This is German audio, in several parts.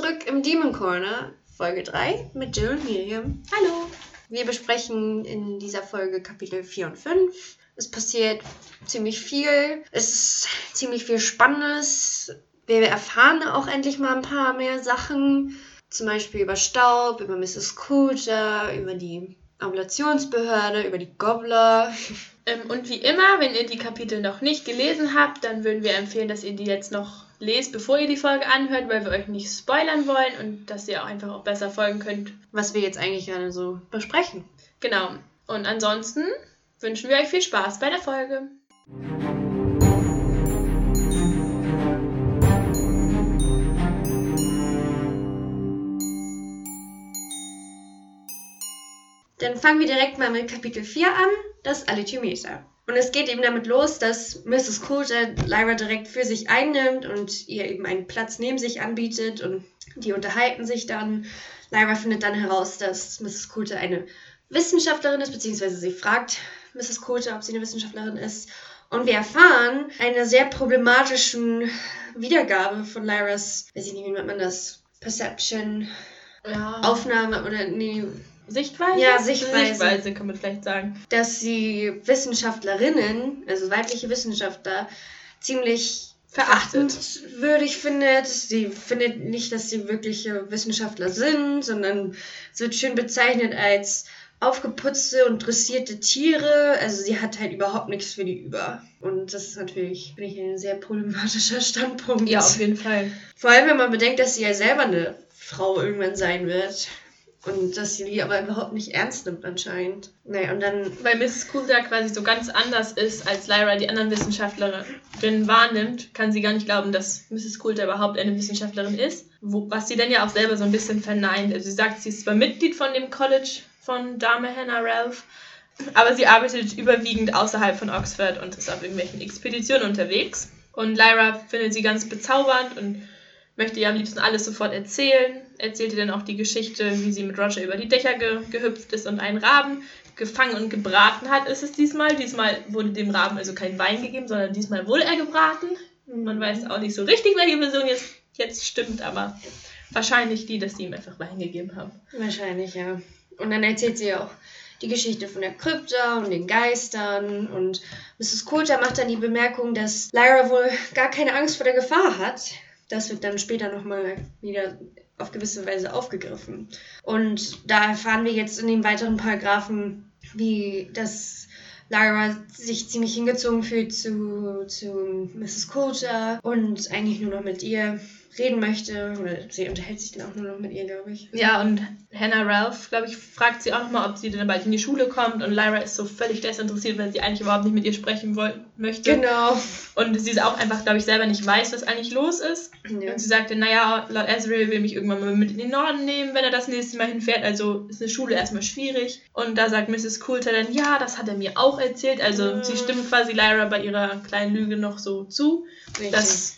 zurück im Demon Corner, Folge 3 mit Jill und Miriam. Hallo! Wir besprechen in dieser Folge Kapitel 4 und 5. Es passiert ziemlich viel. Es ist ziemlich viel Spannendes. Wir erfahren auch endlich mal ein paar mehr Sachen. Zum Beispiel über Staub, über Mrs. Coulter, über die Ambulationsbehörde, über die Gobbler. Ähm, und wie immer, wenn ihr die Kapitel noch nicht gelesen habt, dann würden wir empfehlen, dass ihr die jetzt noch lest, bevor ihr die Folge anhört, weil wir euch nicht spoilern wollen und dass ihr auch einfach auch besser folgen könnt. Was wir jetzt eigentlich gerne so besprechen. Genau. Und ansonsten wünschen wir euch viel Spaß bei der Folge. Dann fangen wir direkt mal mit Kapitel 4 an, das Alithymesa. Und es geht eben damit los, dass Mrs. Coulter Lyra direkt für sich einnimmt und ihr eben einen Platz neben sich anbietet und die unterhalten sich dann. Lyra findet dann heraus, dass Mrs. Coulter eine Wissenschaftlerin ist, beziehungsweise sie fragt Mrs. Coulter, ob sie eine Wissenschaftlerin ist. Und wir erfahren eine sehr problematischen Wiedergabe von Lyras, weiß ich nicht, wie nennt man das? Perception, Ja. Aufnahme oder nee, Sichtweise? Ja, Sichtweise. Sichtweise kann man vielleicht sagen. dass sie Wissenschaftlerinnen, also weibliche Wissenschaftler, ziemlich Verachtet. würdig findet. Sie findet nicht, dass sie wirkliche Wissenschaftler sind, sondern es wird schön bezeichnet als aufgeputzte und dressierte Tiere. Also sie hat halt überhaupt nichts für die über. Und das ist natürlich, finde ich, ein sehr problematischer Standpunkt. Ja, auf jeden Fall. Vor allem, wenn man bedenkt, dass sie ja selber eine Frau irgendwann sein wird. Und dass sie die aber überhaupt nicht ernst nimmt anscheinend. Naja, und dann Weil Mrs. Coulter quasi so ganz anders ist, als Lyra die anderen Wissenschaftlerinnen wahrnimmt, kann sie gar nicht glauben, dass Mrs. Coulter überhaupt eine Wissenschaftlerin ist. Wo, was sie dann ja auch selber so ein bisschen verneint. Also sie sagt, sie ist zwar Mitglied von dem College von Dame Hannah Ralph, aber sie arbeitet überwiegend außerhalb von Oxford und ist auf irgendwelchen Expeditionen unterwegs. Und Lyra findet sie ganz bezaubernd und möchte ihr am liebsten alles sofort erzählen. Erzählt ihr dann auch die Geschichte, wie sie mit Roger über die Dächer ge gehüpft ist und einen Raben gefangen und gebraten hat, ist es diesmal. Diesmal wurde dem Raben also kein Wein gegeben, sondern diesmal wurde er gebraten. Man weiß auch nicht so richtig, welche Version jetzt, jetzt stimmt, aber wahrscheinlich die, dass sie ihm einfach Wein gegeben haben. wahrscheinlich, ja. Und dann erzählt sie auch die Geschichte von der Krypta und den Geistern. Und Mrs. Coulter macht dann die Bemerkung, dass Lyra wohl gar keine Angst vor der Gefahr hat. Das wird dann später nochmal wieder auf gewisse Weise aufgegriffen. Und da erfahren wir jetzt in den weiteren Paragraphen, wie das Lyra sich ziemlich hingezogen fühlt zu, zu Mrs. Coulter und eigentlich nur noch mit ihr reden möchte. Oder sie unterhält sich dann auch nur noch mit ihr, glaube ich. Ja, und Hannah Ralph, glaube ich, fragt sie auch nochmal, ob sie dann bald in die Schule kommt. Und Lyra ist so völlig desinteressiert, weil sie eigentlich überhaupt nicht mit ihr sprechen möchte. Genau. Und sie ist auch einfach, glaube ich, selber nicht weiß, was eigentlich los ist. Ja. Und sie sagte, naja, Lord Ezreal will mich irgendwann mal mit in den Norden nehmen, wenn er das nächste Mal hinfährt. Also ist eine Schule erstmal schwierig. Und da sagt Mrs. Coulter dann, ja, das hat er mir auch erzählt. Also Mhm. sie stimmt quasi Lyra bei ihrer kleinen Lüge noch so zu, Richtig. dass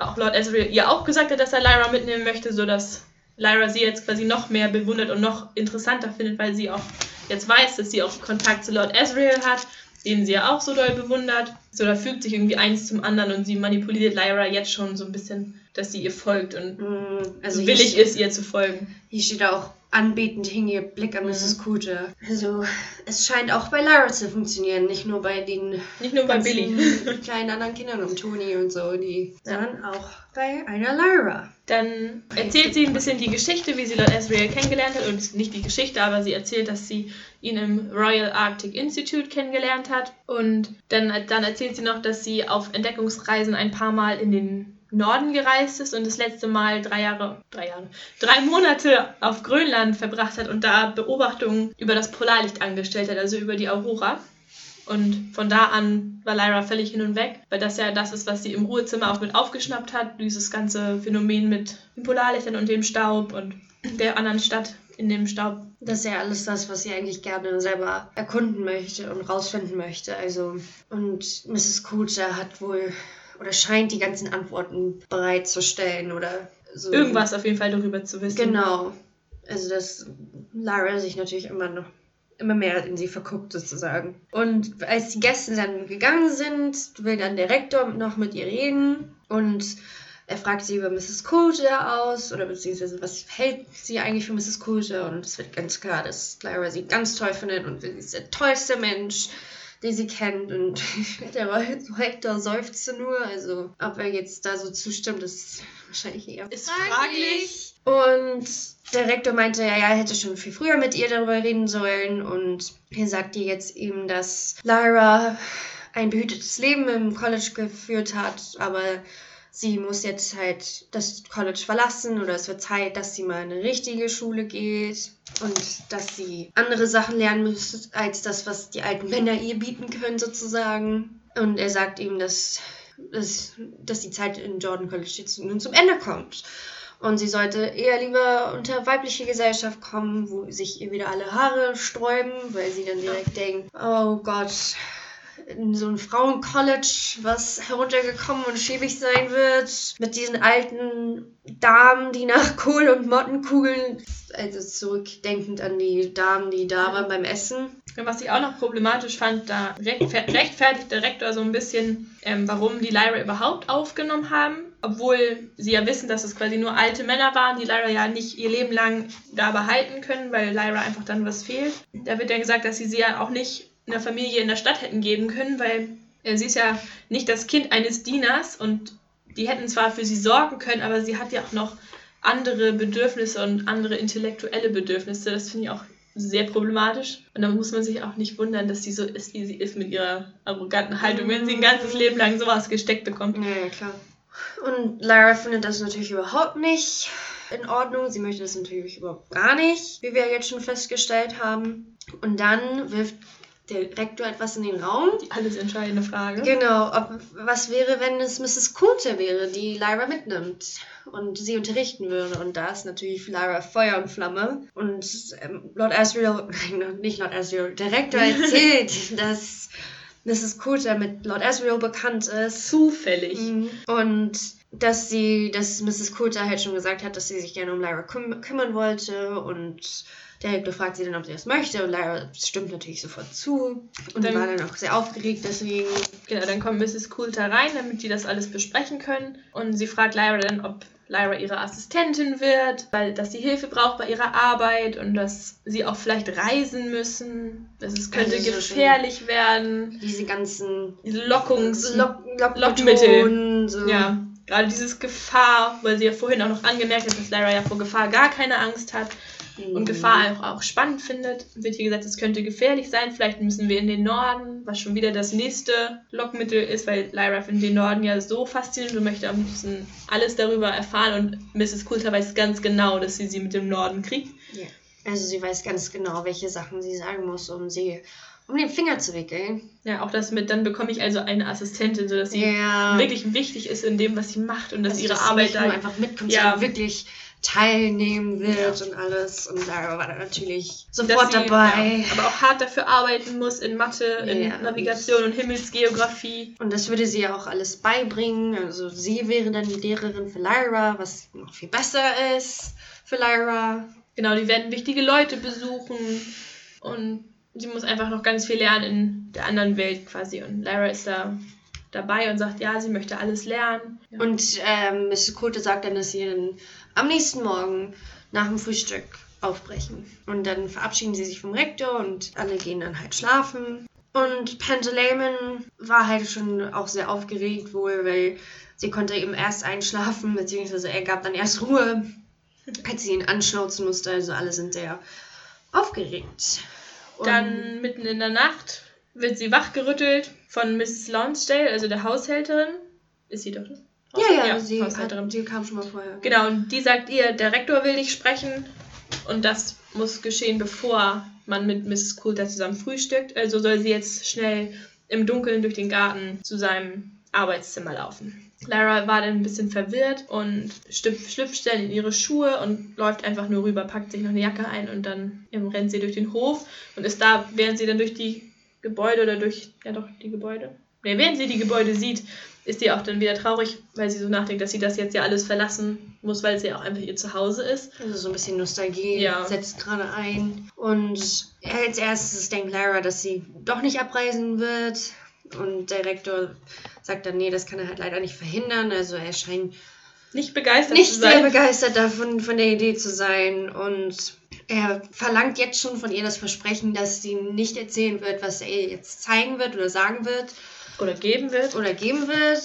auch Lord Ezreal ihr auch gesagt hat, dass er Lyra mitnehmen möchte, sodass Lyra sie jetzt quasi noch mehr bewundert und noch interessanter findet, weil sie auch jetzt weiß, dass sie auch Kontakt zu Lord Ezreal hat, den sie ja auch so doll bewundert. So, da fügt sich irgendwie eins zum anderen und sie manipuliert Lyra jetzt schon so ein bisschen, dass sie ihr folgt und Mm, also willig ist, ihr zu folgen. Hier steht auch anbetend hing ihr Blick an Mhm. Mrs. Coulter. Also, es scheint auch bei Lyra zu funktionieren, nicht nur bei den Nicht nur bei Billy. kleinen anderen Kindern um Toni und so, die, Ja. sondern auch bei einer Lyra. Dann erzählt sie ein bisschen die Geschichte, wie sie Lord Ezreal kennengelernt hat. Und nicht die Geschichte, aber sie erzählt, dass sie ihn im Royal Arctic Institute kennengelernt hat. Und dann, dann erzählt sie noch, dass sie auf Entdeckungsreisen ein paar Mal in den Norden gereist ist und das letzte Mal drei Jahre, drei Jahre, drei Monate auf Grönland verbracht hat und da Beobachtungen über das Polarlicht angestellt hat, also über die Aurora. Und von da an war Lyra völlig hin und weg, weil das ja das ist, was sie im Ruhezimmer auch mit aufgeschnappt hat, dieses ganze Phänomen mit den Polarlichtern und dem Staub und der anderen Stadt in dem Staub. Das ist ja alles das, was sie eigentlich gerne selber erkunden möchte und rausfinden möchte. Also, und Mrs. Coulter hat wohl oder scheint die ganzen Antworten bereitzustellen oder so. Irgendwas auf jeden Fall darüber zu wissen. Genau. Also, dass Lara sich natürlich immer noch immer mehr in sie verguckt sozusagen. Und als die Gäste dann gegangen sind, will dann der Rektor noch mit ihr reden und er fragt sie über Mrs. Coulter aus oder beziehungsweise was hält sie eigentlich für Mrs. Coulter und es wird ganz klar, dass Lyra sie ganz toll findet und sie ist der tollste Mensch, den sie kennt. Und der Hector seufzt nur, also ob er jetzt da so zustimmt, ist wahrscheinlich eher ist fraglich. Und der Rektor meinte, ja, er hätte schon viel früher mit ihr darüber reden sollen. Und er sagte jetzt ihm, dass Lyra ein behütetes Leben im College geführt hat, aber sie muss jetzt halt das College verlassen oder es wird Zeit, dass sie mal in eine richtige Schule geht und dass sie andere Sachen lernen muss als das, was die alten Männer ihr bieten können sozusagen. Und er sagt ihm, dass, dass, dass die Zeit in Jordan College jetzt nun zum Ende kommt. Und sie sollte eher lieber unter weibliche Gesellschaft kommen, wo sich ihr wieder alle Haare sträuben, weil sie dann direkt denkt, oh Gott, in so ein Frauencollege, was heruntergekommen und schäbig sein wird, mit diesen alten Damen, die nach Kohl und Mottenkugeln, also zurückdenkend an die Damen, die da waren beim Essen. Was ich auch noch problematisch fand, da rechtfertigt der Rektor so ein bisschen, ähm, warum die Lyra überhaupt aufgenommen haben, obwohl sie ja wissen, dass es quasi nur alte Männer waren, die Lyra ja nicht ihr Leben lang da behalten können, weil Lyra einfach dann was fehlt. Da wird dann gesagt, dass sie sie ja auch nicht einer Familie in der Stadt hätten geben können, weil äh, sie ist ja nicht das Kind eines Dieners und die hätten zwar für sie sorgen können, aber sie hat ja auch noch andere Bedürfnisse und andere intellektuelle Bedürfnisse. Das finde ich auch sehr problematisch. Und da muss man sich auch nicht wundern, dass sie so ist, wie sie ist mit ihrer arroganten Haltung, wenn sie ein ganzes Leben lang sowas gesteckt bekommt. Ja, ja klar. Und Lara findet das natürlich überhaupt nicht in Ordnung. Sie möchte das natürlich überhaupt gar nicht, wie wir jetzt schon festgestellt haben. Und dann wirft der Rektor etwas in den Raum. Die alles entscheidende Frage. Genau, ob, was wäre, wenn es Mrs. Coulter wäre, die Lyra mitnimmt und sie unterrichten würde. Und da ist natürlich Lyra Feuer und Flamme. Und ähm, Lord Asriel, nein, nicht Lord Asriel, der Rektor erzählt, dass Mrs. Coulter mit Lord Asriel bekannt ist. Zufällig. Mhm. Und dass sie, dass Mrs. Coulter halt schon gesagt hat, dass sie sich gerne um Lyra küm kümmern wollte und der Hector fragt sie dann, ob sie das möchte und Lyra stimmt natürlich sofort zu und dann, war dann auch sehr aufgeregt deswegen. Genau, dann kommt Mrs. Coulter rein, damit die das alles besprechen können und sie fragt Lyra dann, ob Lyra ihre Assistentin wird, weil dass sie Hilfe braucht bei ihrer Arbeit und dass sie auch vielleicht reisen müssen. Dass es könnte also gefährlich werden. Diese ganzen Lockungs Lock Lock Lockmittel. So. Ja, gerade dieses Gefahr, weil sie ja vorhin auch noch angemerkt hat, dass Lyra ja vor Gefahr gar keine Angst hat und Gefahr auch, auch spannend findet. Wird hier gesagt, es könnte gefährlich sein. Vielleicht müssen wir in den Norden, was schon wieder das nächste Lockmittel ist, weil Lyra findet den Norden ja so faszinierend und möchte am liebsten alles darüber erfahren. Und Mrs. Coulter weiß ganz genau, dass sie sie mit dem Norden kriegt. Ja. Also sie weiß ganz genau, welche Sachen sie sagen muss, um sie um den Finger zu wickeln. Ja, auch das mit, dann bekomme ich also eine Assistentin, sodass sie ja. wirklich wichtig ist in dem, was sie macht und dass also, ihre dass Arbeit da einfach mitkommt, ja. wirklich teilnehmen wird ja. und alles. Und da war er natürlich sofort sie, dabei. Ja, aber auch hart dafür arbeiten muss in Mathe, in ja, Navigation und Himmelsgeografie. Und das würde sie ja auch alles beibringen. Also sie wäre dann die Lehrerin für Lyra, was noch viel besser ist für Lyra. Genau, die werden wichtige Leute besuchen und sie muss einfach noch ganz viel lernen in der anderen Welt quasi. Und Lyra ist da dabei und sagt, ja, sie möchte alles lernen. Ja. Und ähm, Mrs. Coulter sagt dann, dass sie dann am nächsten Morgen nach dem Frühstück aufbrechen. Und dann verabschieden sie sich vom Rektor und alle gehen dann halt schlafen. Und Pantaleimon war halt schon auch sehr aufgeregt wohl, weil sie konnte eben erst einschlafen, beziehungsweise er gab dann erst Ruhe, als sie ihn anschnauzen musste. Also alle sind sehr aufgeregt. Und dann mitten in der Nacht wird sie wachgerüttelt von Mrs. Lonsdale, also der Haushälterin. Ist sie doch das? Ja, ja, ja sie, hat, sie kam schon mal vorher. Genau, und die sagt ihr, der Rektor will dich sprechen und das muss geschehen, bevor man mit Mrs. Coulter zusammen frühstückt. Also soll sie jetzt schnell im Dunkeln durch den Garten zu seinem Arbeitszimmer laufen. Lara war dann ein bisschen verwirrt und schlüpft dann in ihre Schuhe und läuft einfach nur rüber, packt sich noch eine Jacke ein und dann rennt sie durch den Hof und ist da, während sie dann durch die Gebäude oder durch, ja doch, die Gebäude. Ne, während sie die Gebäude sieht, ist sie auch dann wieder traurig, weil sie so nachdenkt, dass sie das jetzt ja alles verlassen muss, weil es ja auch einfach ihr Zuhause ist. Also so ein bisschen Nostalgie ja. setzt gerade ein. Und als erstes denkt Lara, dass sie doch nicht abreisen wird. Und der Rektor sagt dann, nee, das kann er halt leider nicht verhindern. Also er scheint nicht begeistert nicht zu sein. sehr begeistert davon, von der Idee zu sein. Und er verlangt jetzt schon von ihr das Versprechen, dass sie nicht erzählen wird, was er ihr jetzt zeigen wird oder sagen wird Oder geben wird. oder geben wird.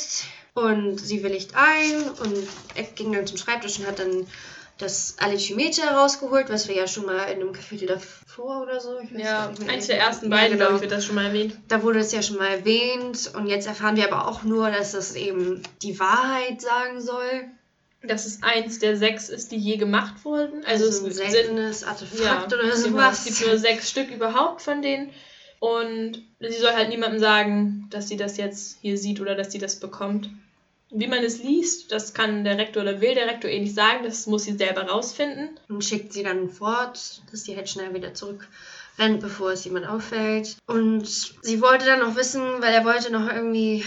Und sie willigt ein und er ging dann zum Schreibtisch und hat dann das Alchimeter rausgeholt, was wir ja schon mal in einem Kapitel davor oder so. Ja, eins der ersten Ja, beiden, genau. glaube ich, wird das schon mal erwähnt. Da wurde es ja schon mal erwähnt und jetzt erfahren wir aber auch nur, dass das eben die Wahrheit sagen soll. Dass es eins der sechs ist, die je gemacht wurden. Also, Also ein es seltenes Artefakt ja, oder genau, sowas. es gibt nur sechs Stück überhaupt von denen. Und sie soll halt niemandem sagen, dass sie das jetzt hier sieht oder dass sie das bekommt. Wie man es liest, das kann der Rektor oder will der Rektor eh nicht sagen, das muss sie selber rausfinden. und schickt sie dann fort, dass sie halt schnell wieder zurückrennt, bevor es jemand auffällt. Und sie wollte dann noch wissen, weil er wollte noch irgendwie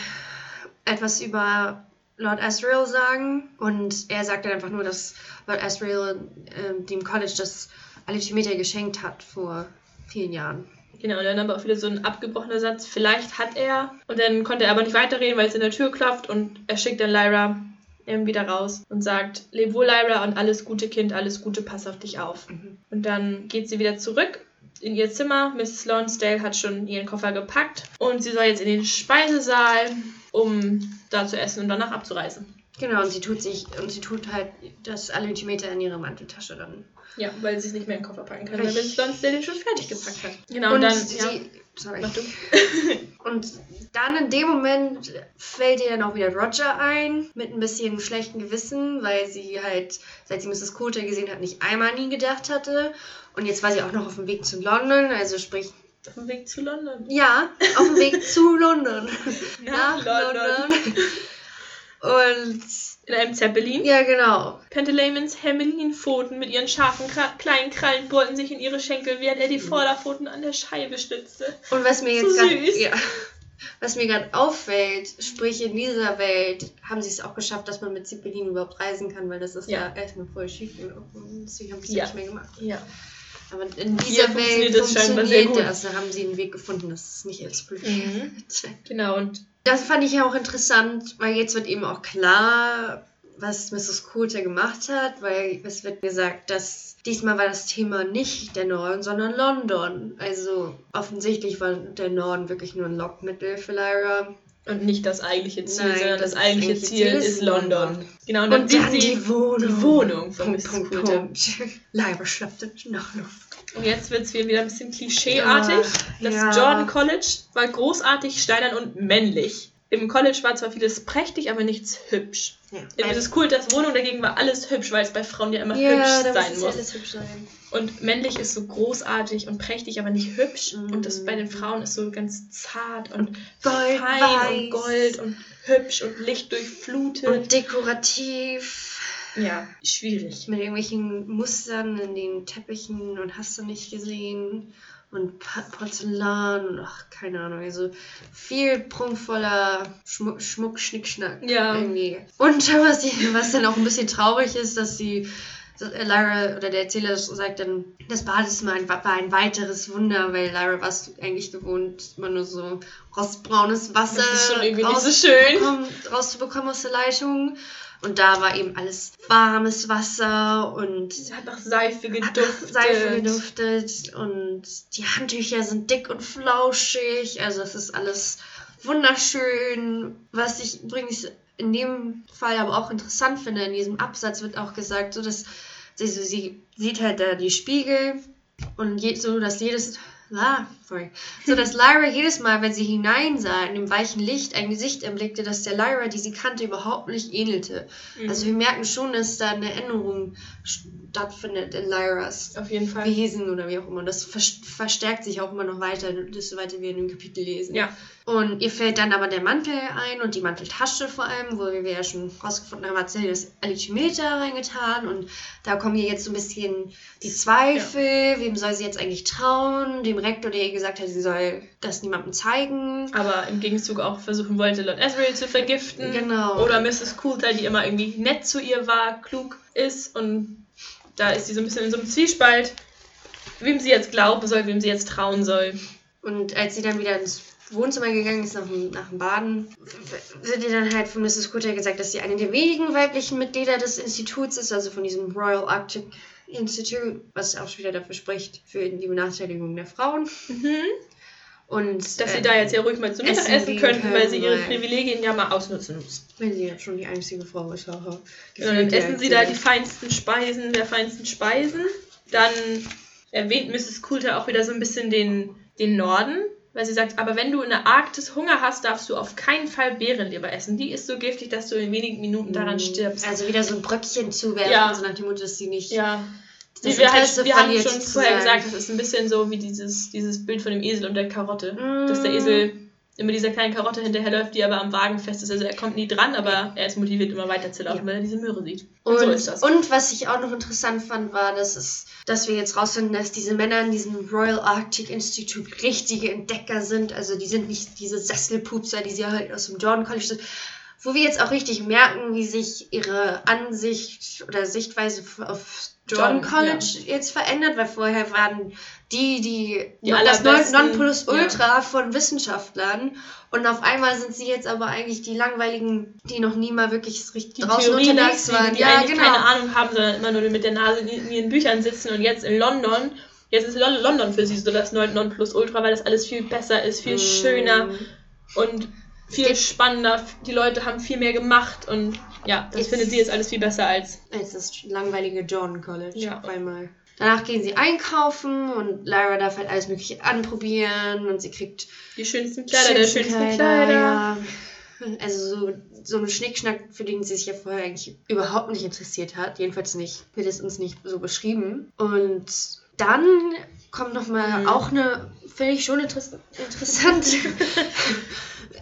etwas über Lord Asriel sagen. Und er sagte einfach nur, dass Lord Asriel äh, dem College das Alchimeter geschenkt hat vor vielen Jahren. Genau, und dann aber auch wieder so ein abgebrochener Satz. Vielleicht hat er. Und dann konnte er aber nicht weiterreden, weil es in der Tür klopft. Und er schickt dann Lyra ähm, wieder raus und sagt: Leb wohl, Lyra, und alles Gute, Kind, alles Gute, pass auf dich auf. Mhm. Und dann geht sie wieder zurück in ihr Zimmer. Mrs. Lonsdale hat schon ihren Koffer gepackt. Und sie soll jetzt in den Speisesaal, um da zu essen und danach abzureisen. Genau, und sie tut sich, und sie tut halt das Alchimeter in ihre Manteltasche dann. Ja, weil sie es nicht mehr in den Koffer packen kann, weil. Mrs. Lonsdale den schon fertig gepackt hat. Genau, und, dann. sie, ja, sorry. Und dann in dem Moment fällt ihr dann auch wieder Roger ein, mit ein bisschen schlechtem Gewissen, weil sie halt, seit sie Mrs. Coulter gesehen hat, nicht einmal an ihn gedacht hatte. Und jetzt war sie auch noch auf dem Weg zu London, also sprich, Auf dem Weg zu London. ja, auf dem Weg zu London. Nach London. Und In einem Zeppelin. ja, genau. Pentelamens Hermelinpfoten mit ihren scharfen kleinen Krallen bohrten sich in ihre Schenkel, während er die Vorderpfoten an der Scheibe stützte. Und was mir jetzt So gerade ja, was mir gerade auffällt, sprich in dieser Welt haben sie es auch geschafft, dass man mit Zeppelin überhaupt reisen kann, weil das ist ja, Ja. erstmal voll schief gelaufen. Deswegen haben sie es Ja. nicht mehr gemacht. Ja. Aber in Hier dieser Welt funktioniert das funktioniert gut. das. Da haben sie einen Weg gefunden, dass es nicht explodiert. Mhm. Genau, und Das fand ich ja auch interessant, weil jetzt wird eben auch klar, was Mrs. Coulter gemacht hat, weil es wird gesagt, dass diesmal war das Thema nicht der Norden, sondern London. Also offensichtlich war der Norden wirklich nur ein Lockmittel für Lyra. und nicht das eigentliche Ziel, Nein, sondern das, das eigentliche Ziel, Ziel ist London. London. Genau, und dann Und sieht dann sie die Wohnung. die Wohnung von Punkt, Mrs. Punkt, Coulter. Punkt. Lyra schlaftet nach Luft. Und jetzt wird es wieder ein bisschen klischeeartig. Das ja. Jordan College war großartig, steinern und männlich. Im College war zwar vieles prächtig, aber nichts hübsch. Ja, In Mrs. Coulters Wohnung dagegen war alles hübsch, weil es bei Frauen ja immer ja hübsch sein muss alles hübsch sein. Und männlich ist so großartig und prächtig, aber nicht hübsch. Mhm. Und das bei den Frauen ist so ganz zart und Gold, fein weiß. und gold und hübsch und lichtdurchflutet. Und dekorativ. Ja, schwierig. Mit irgendwelchen Mustern in den Teppichen und hast du nicht gesehen. Und Porzellan und ach, keine Ahnung. Also viel prunkvoller Schmuck, Schmuck Schnickschnack. Ja. Irgendwie. Und was, die, was dann auch ein bisschen traurig ist, dass sie. Lyra oder der Erzähler sagt dann, das Badezimmer war ein weiteres Wunder, weil Lyra war es eigentlich gewohnt, immer nur so rostbraunes Wasser Das ist schon irgendwie nicht so schön. rauszubekommen aus der Leitung. Und da war eben alles warmes Wasser und Sie hat nach Seife geduftet. nach Seife geduftet und die Handtücher sind dick und flauschig. Also es ist alles wunderschön. Was ich übrigens in dem Fall aber auch interessant finde, in diesem Absatz wird auch gesagt, so dass sie, sie sieht halt da die Spiegel und je, so, dass jedes Ah, sorry. So dass Lyra jedes Mal, wenn sie hineinsah, in dem weichen Licht ein Gesicht erblickte, das der Lyra, die sie kannte, überhaupt nicht ähnelte. Mhm. Also wir merken schon, dass da eine Änderung stattfindet in Lyras Auf jeden Fall. Wesen oder wie auch immer. Und das vers- verstärkt sich auch immer noch weiter, desto weiter wir in dem Kapitel lesen. Ja. Und ihr fällt dann aber der Mantel ein und die Manteltasche vor allem, wo wir ja schon rausgefunden haben, hat sie das Alchimeter reingetan. Und da kommen hier jetzt so ein bisschen die Zweifel. Wem soll sie jetzt eigentlich trauen? Dem Rektor, der ihr gesagt hat, sie soll das niemandem zeigen. Aber im Gegenzug auch versuchen wollte, Lord Asriel zu vergiften. Genau. Oder Mrs. Coulter, die immer irgendwie nett zu ihr war, klug ist. Und da ist sie so ein bisschen in so einem Zwiespalt, wem sie jetzt glauben soll, wem sie jetzt trauen soll. Und als sie dann wieder ins Wohnzimmer gegangen ist nach dem, nach dem Baden, wird ihr dann halt von Mrs. Coulter gesagt, dass sie eine der wenigen weiblichen Mitglieder des Instituts ist, also von diesem Royal Arctic Institute, was auch wieder dafür spricht, für die Benachteiligung der Frauen. Mhm. Und, Dass sie äh, da jetzt ja ruhig mal zum essen Mittagessen könnten, weil können, sie ihre weil- Privilegien ja mal ausnutzen muss. Wenn sie jetzt schon die einzige Frau ist, haha. Ja, dann essen sie da die feinsten Speisen der feinsten Speisen. Dann erwähnt Mrs. Coulter auch wieder so ein bisschen den, den Norden, weil sie sagt, aber wenn du in der Arktis Hunger hast, darfst du auf keinen Fall Bärenleber essen. Die ist so giftig, dass du in wenigen Minuten daran stirbst. Also wieder so ein Bröckchen zuwerfen, Ja. so nach dem Motto, dass sie nicht. ja. das wir, halt, Interesse wir haben schon vorher gesagt, das ist ein bisschen so wie dieses, dieses Bild von dem Esel und der Karotte. Dass der Mm. Esel immer dieser kleinen Karotte hinterherläuft, die aber am Wagen fest ist. Also er kommt nie dran, aber er ist motiviert, immer weiterzulaufen, Ja. weil er diese Möhre sieht. Und, Und, so ist das. und was ich auch noch interessant fand, war, dass, es, dass wir jetzt rausfinden, dass diese Männer in diesem Royal Arctic Institute richtige Entdecker sind. Also die sind nicht diese Sesselpupser, die sie halt aus dem Jordan College sind. Wo wir jetzt auch richtig merken, wie sich ihre Ansicht oder Sichtweise auf Jordan Jordan, College jetzt verändert, weil vorher waren die, die, Die das Nonplusultra von Wissenschaftlern und auf einmal sind sie jetzt aber eigentlich die langweiligen, die noch nie mal wirklich richtig die draußen Theorie unterwegs waren. die ja, eigentlich genau. keine Ahnung haben, sondern immer nur mit der Nase in, ihren Büchern sitzen und jetzt in London. Jetzt ist Lon- London für sie so das Non- Nonplusultra, weil das alles viel besser ist, viel Mm. schöner und viel spannender. Die Leute haben viel mehr gemacht und ja, das Jetzt- findet sie jetzt alles viel besser als. als das langweilige Jordan College Ja. auf einmal. Danach gehen sie einkaufen und Lyra darf halt alles Mögliche anprobieren und sie kriegt Die schönsten Kleider der schönsten Kleider, Kleider. Ja. Also so, so ein Schnickschnack, für den sie sich ja vorher eigentlich überhaupt nicht interessiert hat. Jedenfalls nicht, wird es uns nicht so beschrieben. Und dann kommt nochmal Mhm. auch eine, finde ich schon interess interessant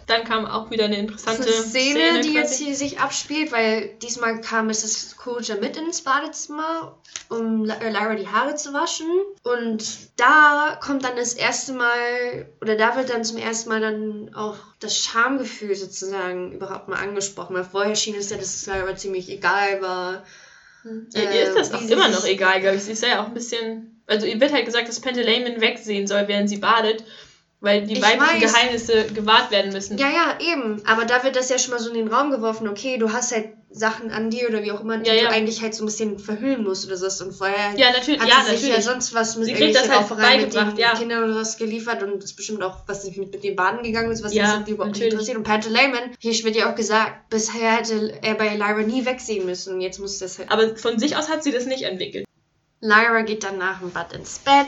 Dann kam auch wieder eine interessante Eine Szene, die quasi. jetzt hier sich abspielt, weil diesmal kam Mrs. Coulter mit ins Badezimmer, um Ly- äh, Lyra die Haare zu waschen. Und da kommt dann das erste Mal, oder da wird dann zum ersten Mal dann auch das Schamgefühl sozusagen überhaupt mal angesprochen. Weil vorher schien es ja, dass es Lyra ziemlich egal war. Ja, ihr ist das äh, auch immer noch egal, glaube ich. Sie ist ja auch ein bisschen. Also, ihr wird halt gesagt, dass Pantaleon wegsehen soll, während sie badet, weil die Ich weiblichen weiß. Geheimnisse gewahrt werden müssen. Ja, ja, eben. Aber da wird das ja schon mal so in den Raum geworfen, okay, du hast halt Sachen an dir oder wie auch immer, die Ja, ja. du eigentlich halt so ein bisschen verhüllen musst oder so. Und vorher Ja, natürlich. hat Ja, sie sich ja sonst was mit Sie kriegt das irgendwelchen halt Raufereien mit beigebracht, den ja. Kindern oder was geliefert und ist bestimmt auch, was sich mit, mit den Baden gegangen ist, was Ja, sich überhaupt nicht natürlich. interessiert. Und Pantaleon, hier wird ja auch gesagt, bisher hätte er bei Lyra nie wegsehen müssen und jetzt muss das halt. Aber von sich aus hat sie das nicht entwickelt. Lyra geht dann nach dem Bad ins Bett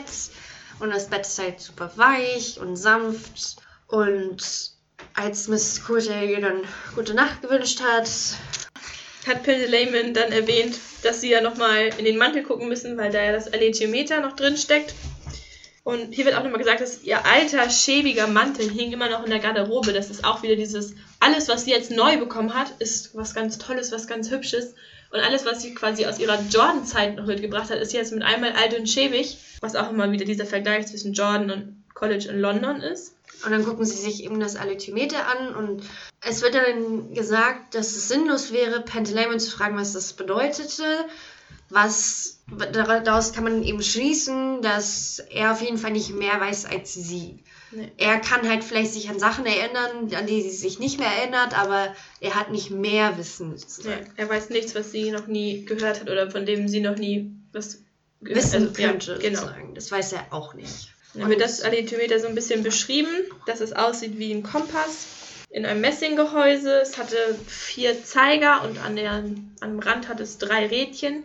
und das Bett ist halt super weich und sanft und als Miss Coulter ihr dann gute Nacht gewünscht hat, Hat Pantaleon dann erwähnt, dass sie ja nochmal in den Mantel gucken müssen, weil da ja das Alethiometer noch drin steckt. Und hier wird auch nochmal gesagt, dass ihr alter, schäbiger Mantel hing immer noch in der Garderobe. Das ist auch wieder dieses, alles, was sie jetzt neu bekommen hat, ist was ganz Tolles, was ganz Hübsches. Und alles, was sie quasi aus ihrer Jordan-Zeit noch mitgebracht hat, ist jetzt mit einmal alt und schäbig. Was auch immer wieder dieser Vergleich zwischen Jordan und College in London ist. Und dann gucken sie sich eben das Alethiometer an und es wird dann gesagt, dass es sinnlos wäre, Pantaleon zu fragen, was das bedeutete. Was daraus kann man eben schließen, dass er auf jeden Fall nicht mehr weiß als sie. Nee. Er kann halt vielleicht sich an Sachen erinnern, an die sie sich nicht mehr erinnert, aber er hat nicht mehr Wissen. Ja, sozusagen. er weiß nichts, was sie noch nie gehört hat oder von dem sie noch nie was Wissen also, ja, könnte, genau. sozusagen. Das weiß er auch nicht. Dann wird das Alethiometer so ein bisschen beschrieben, dass es aussieht wie ein Kompass in einem Messinggehäuse. Es hatte vier Zeiger und an der, am Rand hat es drei Rädchen.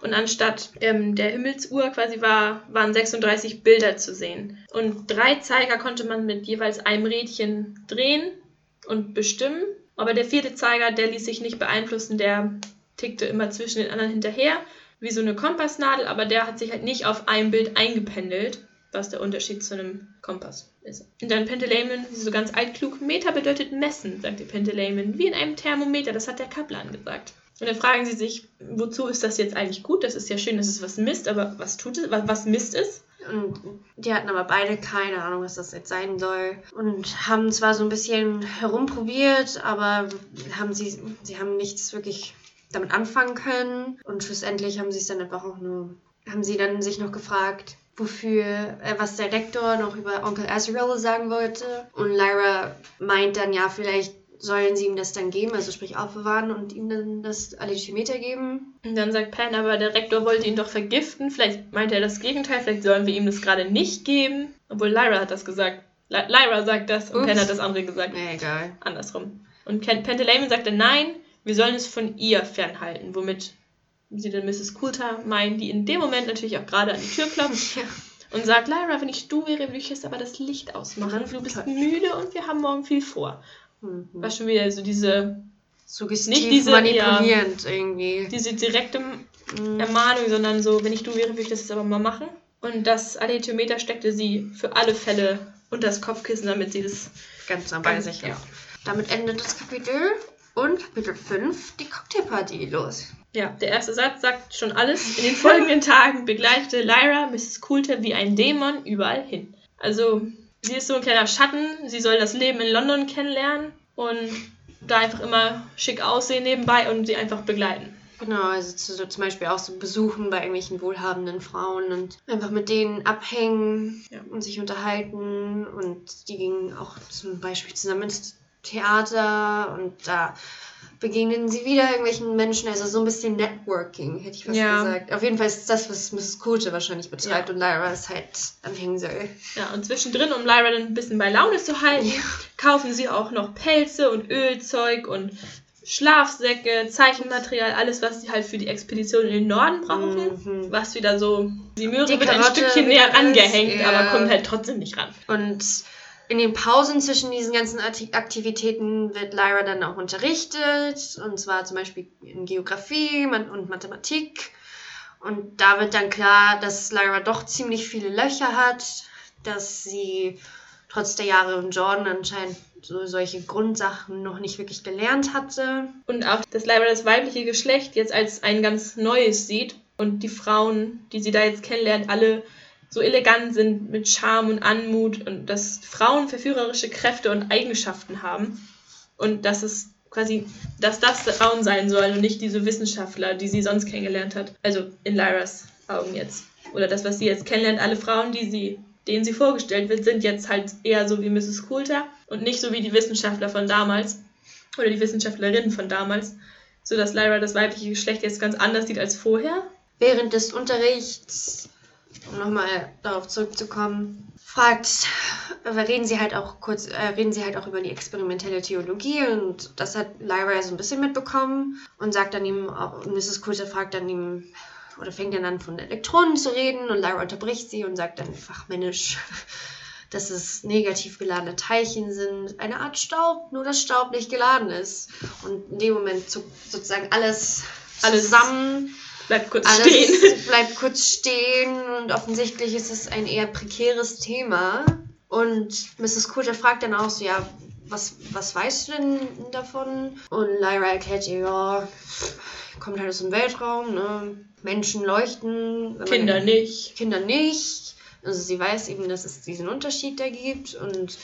Und anstatt ähm, der Himmelsuhr quasi war, waren 36 Bilder zu sehen. Und drei Zeiger konnte man mit jeweils einem Rädchen drehen und bestimmen. Aber der vierte Zeiger, der ließ sich nicht beeinflussen, der tickte immer zwischen den anderen hinterher, wie so eine Kompassnadel, aber der hat sich halt nicht auf ein Bild eingependelt, was der Unterschied zu einem Kompass. Und dann Pantaleon, so ganz altklug, Meter bedeutet messen, sagte Pantaleon, wie in einem Thermometer, das hat der Kaplan gesagt. Und dann fragen sie sich, wozu ist das jetzt eigentlich gut? Das ist ja schön, dass es was misst, aber was tut es? Was misst es? Und die hatten aber beide keine Ahnung, was das jetzt sein soll. Und haben zwar so ein bisschen herumprobiert, aber haben sie, sie haben nichts wirklich damit anfangen können. Und schlussendlich haben sie es dann einfach auch nur, haben sie dann sich noch gefragt, wofür, äh, was der Rektor noch über Onkel Azrael sagen wollte. Und Lyra meint dann, ja, vielleicht sollen sie ihm das dann geben, also sprich aufbewahren und ihm dann das Alitimeter geben. Und dann sagt Pan, aber der Rektor wollte ihn doch vergiften. Vielleicht meint er das Gegenteil, vielleicht sollen wir ihm das gerade nicht geben. Obwohl Lyra hat das gesagt. Ly Lyra sagt das und Ups. Pan hat das andere gesagt. Nee, egal. Andersrum. Und Ken Pantaleimon sagte, nein, wir sollen es von ihr fernhalten, womit sie dann Mrs. Coulter meinen, die in dem Moment natürlich auch gerade an die Tür klopft Ja. und sagt, Lyra, wenn ich du wäre, würde ich jetzt aber das Licht ausmachen. Du bist müde und wir haben morgen viel vor. Mhm. Was schon wieder so diese, Suggestiv Nicht diese- manipulierend irgendwie. diese direkte Mhm. Ermahnung, sondern so, wenn ich du wäre, würde ich das jetzt aber mal machen. Und das Alethiometer steckte sie für alle Fälle unter das Kopfkissen, damit sie das Ganz nah bei sich. ja. Ja. Damit endet das Kapitel und Kapitel 5, die Cocktailparty, los. Ja, der erste Satz sagt schon alles. In den folgenden Tagen begleitete Lyra Mrs. Coulter wie ein Dämon überall hin. Also, sie ist so ein kleiner Schatten. Sie soll das Leben in London kennenlernen und da einfach immer schick aussehen nebenbei und sie einfach begleiten. Genau, also zu, so zum Beispiel auch so besuchen bei irgendwelchen wohlhabenden Frauen und einfach mit denen abhängen Ja. und sich unterhalten. Und die gingen auch zum Beispiel zusammen ins Theater und da begegnen sie wieder irgendwelchen Menschen. Also so ein bisschen Networking, hätte ich fast Ja. gesagt. Auf jeden Fall ist das, was Mrs. Kulte wahrscheinlich betreibt Ja. und Lyra ist halt am Hängsel. Ja, und zwischendrin, um Lyra dann ein bisschen bei Laune zu halten, kaufen sie auch noch Pelze und Ölzeug und Schlafsäcke, Zeichenmaterial, alles, was sie halt für die Expedition in den Norden brauchen. Mhm. Was wieder so, die Möhre Die wird ein Stückchen näher angehängt, ja. aber kommt halt trotzdem nicht ran. Und in den Pausen zwischen diesen ganzen Aktivitäten wird Lyra dann auch unterrichtet. Und zwar zum Beispiel in Geografie und Mathematik. Und da wird dann klar, dass Lyra doch ziemlich viele Löcher hat, dass sie trotz der Jahre in Jordan anscheinend so solche Grundsachen noch nicht wirklich gelernt hatte. Und auch, dass Lyra das weibliche Geschlecht jetzt als ein ganz neues sieht und die Frauen, die sie da jetzt kennenlernt, alle so elegant sind mit Charme und Anmut und dass Frauen verführerische Kräfte und Eigenschaften haben und dass es quasi, dass das Frauen sein sollen und nicht diese Wissenschaftler, die sie sonst kennengelernt hat. Also in Lyras Augen jetzt. Oder das, was sie jetzt kennenlernt, alle Frauen, die sie, denen sie vorgestellt wird, sind jetzt halt eher so wie Mrs. Coulter und nicht so wie die Wissenschaftler von damals oder die Wissenschaftlerinnen von damals, sodass Lyra das weibliche Geschlecht jetzt ganz anders sieht als vorher. Während des Unterrichts, um nochmal darauf zurückzukommen, fragt, äh, reden sie halt auch kurz, äh, reden sie halt auch über die experimentelle Theologie und das hat Lyra so ein bisschen mitbekommen und sagt dann ihm, auch, Mrs. Coulter fragt dann ihm, oder fängt dann an von Elektronen zu reden und Lyra unterbricht sie und sagt dann fachmännisch, dass es negativ geladene Teilchen sind, eine Art Staub, nur dass Staub nicht geladen ist. Und in dem Moment zuckt sozusagen alles, Alles zusammen. Bleibt kurz Alles stehen. bleibt kurz stehen und offensichtlich ist es ein eher prekäres Thema. Und Mrs. Coulter fragt dann auch so, ja, was, was weißt du denn davon? Und Lyra erklärt ihr, ja, kommt halt aus dem Weltraum, ne? Menschen leuchten. wenn man- Kinder nicht. Kinder nicht. Also sie weiß eben, dass es diesen Unterschied da gibt und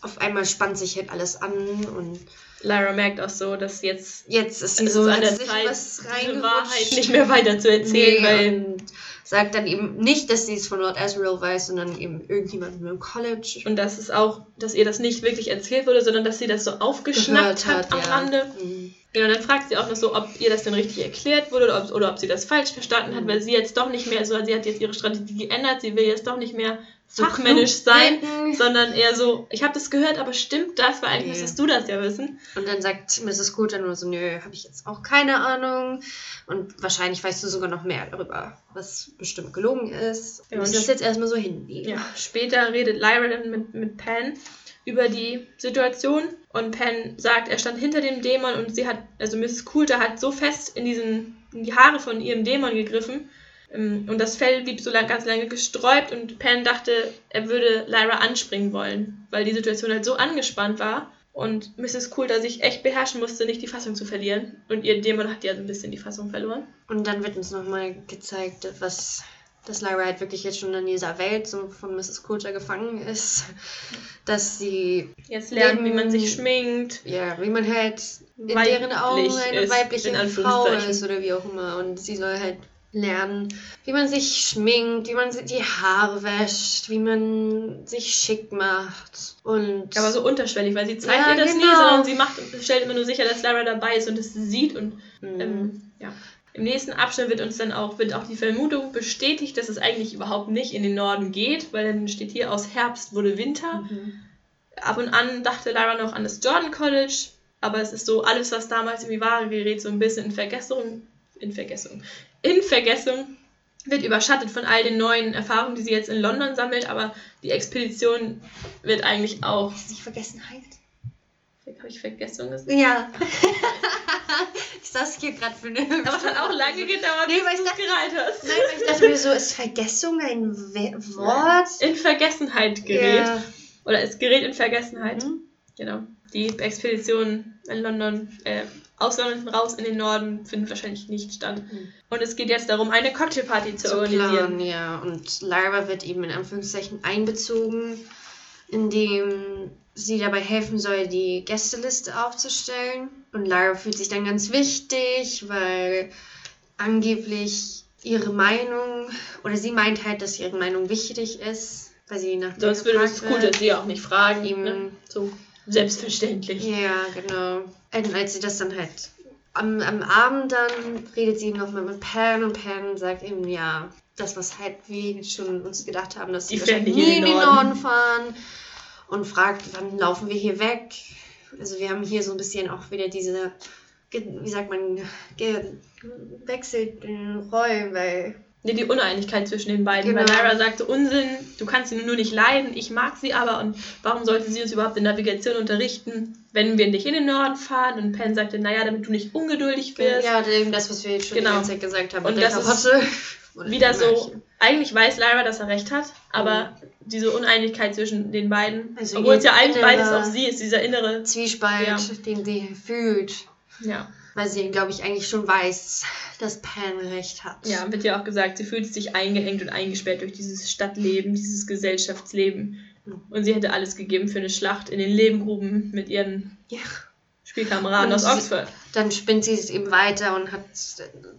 auf einmal spannt sich halt alles an und Lyra merkt auch so, dass jetzt jetzt ist sie es so an hat der sich Zeit, was diese. Wahrheit nicht mehr weiter zu erzählen, Nee, weil und sagt dann eben nicht, dass sie es von Lord Asriel weiß, sondern eben irgendjemand im College und das ist auch, dass ihr das nicht wirklich erzählt wurde, sondern dass sie das so aufgeschnappt hat, am ja. Rande. Mhm. Genau, dann fragt sie auch noch so, ob ihr das denn richtig erklärt wurde oder ob, oder ob sie das falsch verstanden hat, Mhm. weil sie jetzt doch nicht mehr, so, sie hat jetzt ihre Strategie geändert, sie will jetzt doch nicht mehr fachmännisch sein, sondern eher so, ich habe das gehört, aber stimmt das? Weil eigentlich Nee. müsstest du das ja wissen. Und dann sagt Mrs. Coulter nur so, nö, habe ich jetzt auch keine Ahnung. Und wahrscheinlich weißt du sogar noch mehr darüber, was bestimmt gelogen ist. Ja, und das jetzt erstmal so hinnehmen. Ja, später redet Lyra dann mit, mit Pan über die Situation und Pan sagt, er stand hinter dem Dämon und sie hat, also Mrs. Coulter hat so fest in, diesen, in die Haare von ihrem Dämon gegriffen und das Fell blieb so lang, ganz lange gesträubt und Pan dachte, er würde Lyra anspringen wollen, weil die Situation halt so angespannt war und Mrs. Coulter sich echt beherrschen musste, nicht die Fassung zu verlieren und ihr Dämon hat ja so ein bisschen die Fassung verloren. Und dann wird uns nochmal gezeigt, was dass Lyra halt wirklich jetzt schon in dieser Welt so von Mrs. Coulter gefangen ist. Dass sie, Jetzt lernt, wie Leben- man sich schminkt, ja, wie man halt in deren Augen eine ist, weibliche Frau ist oder wie auch immer. Und sie soll halt lernen, wie man sich schminkt, wie man die Haare wäscht, wie man sich schick macht. Und Aber so unterschwellig, weil sie zeigt Ja, ihr das nie, genau. sondern sie macht, stellt immer nur sicher, dass Lara dabei ist und es sieht und Mhm. ähm, ja. Im nächsten Abschnitt wird uns dann auch, wird auch die Vermutung bestätigt, dass es eigentlich überhaupt nicht in den Norden geht, weil dann steht hier aus Herbst wurde Winter. Mhm. Ab und an dachte Lara noch an das Jordan College, aber es ist so, alles, was damals irgendwie war, gerät so ein bisschen in Vergessung, in Vergessung, in Vergessung, wird überschattet von all den neuen Erfahrungen, die sie jetzt in London sammelt, aber die Expedition wird eigentlich auch, Ist nicht Vergessenheit? habe ich Vergessung gesagt? Ja. ich saß hier gerade für eine Aber es hat auch lange gedauert, Nee, bis weil ich du gereiht hast. Nein, weil ich dachte mir so, ist Vergessung ein Wort? In Vergessenheit gerät. Ja. Oder es gerät in Vergessenheit. Mhm. Genau. Die Expedition in London, äh, aus London raus in den Norden, findet wahrscheinlich nicht statt. Mhm. Und es geht jetzt darum, eine Cocktailparty zu zu organisieren. planen, ja. Und Lyra wird eben in Anführungszeichen einbezogen, indem sie dabei helfen soll, die Gästeliste aufzustellen. Und Lyra fühlt sich dann ganz wichtig, weil angeblich ihre Meinung, oder sie meint halt, dass ihre Meinung wichtig ist, weil sie nach Sonst würde es cool, dass sie auch nicht fragen. Eben. Ne? So selbstverständlich. Ja, genau. Und als sie das dann halt am, am Abend dann redet sie nochmal mit Pan und Pan sagt eben, ja, das, was halt wir schon uns gedacht haben, dass Die nicht nie in den den Norden. Fahren und fragt, wann laufen wir hier weg? Also wir haben hier so ein bisschen auch wieder diese, wie sagt man, gewechselten Rollen, weil Nee, die Uneinigkeit zwischen den beiden. Genau. Weil Lyra sagte, Unsinn, du kannst sie nur nicht leiden, ich mag sie aber und warum sollte sie uns überhaupt in Navigation unterrichten, wenn wir nicht in den Norden fahren? Und Penn sagte, naja, damit du nicht ungeduldig wirst. ja, eben das, was wir jetzt schon Genau. die ganze Zeit gesagt haben. Und der das ist und Wieder so, eigentlich weiß Lyra, dass er recht hat, aber diese Uneinigkeit zwischen den beiden, Also obwohl es ja eigentlich beides auch sie ist, dieser innere, Zwiespalt, Ja. den sie fühlt. ja. Weil sie, glaube ich, eigentlich schon weiß, dass Pan recht hat. Ja, wird ja auch gesagt, sie fühlt sich eingeengt und eingesperrt durch dieses Stadtleben, dieses Gesellschaftsleben. Mhm. Und sie hätte alles gegeben für eine Schlacht in den Lebengruben mit ihren Ja. Spielkameraden aus Oxford. Dann spinnt sie es eben weiter und hat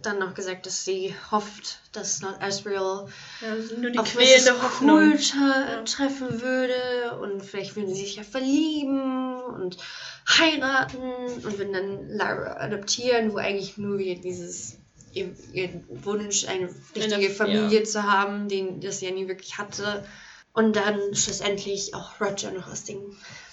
dann noch gesagt, dass sie hofft, dass Not Asriel Ja, nur die auf quälende. Hoffnung. Cool Ja. treffen würde und vielleicht würden sie sich ja verlieben und heiraten und würden dann Lara adoptieren, wo eigentlich nur wieder dieses ihr, ihr Wunsch, eine richtige Familie zu haben, den das sie ja nie wirklich hatte. Und dann schlussendlich auch Roger noch aus den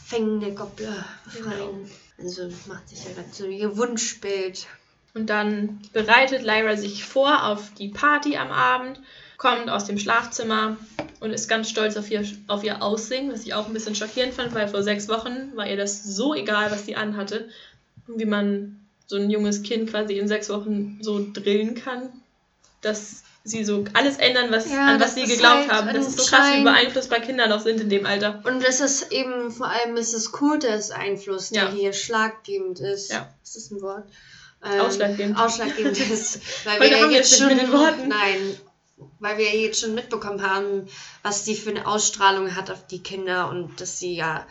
Fängen der Gobbler befreien. Also macht sich ja dann so ihr Wunschbild. Und dann bereitet Lyra sich vor auf die Party am Abend, kommt aus dem Schlafzimmer und ist ganz stolz auf ihr, auf ihr Aussehen, was ich auch ein bisschen schockierend fand, weil vor sechs Wochen war ihr das so egal, was sie anhatte. Und wie man so ein junges Kind quasi in sechs Wochen so drillen kann, dass sie so alles ändern, was, Ja, an was das sie ist geglaubt halt haben. Das ist so krass, wie beeinflussbar Kinder noch sind in dem Alter. Und es ist eben vor allem Mrs. Coulters Einfluss, der Ja. hier schlaggebend ist. Ja. Ist das ein Wort? Ähm, Ausschlaggebend. Ausschlaggebend ist, weil Heute wir ja haben jetzt es schon. mit den Worten. Nein, weil wir ja jetzt schon mitbekommen haben, was sie für eine Ausstrahlung hat auf die Kinder und dass sie ja.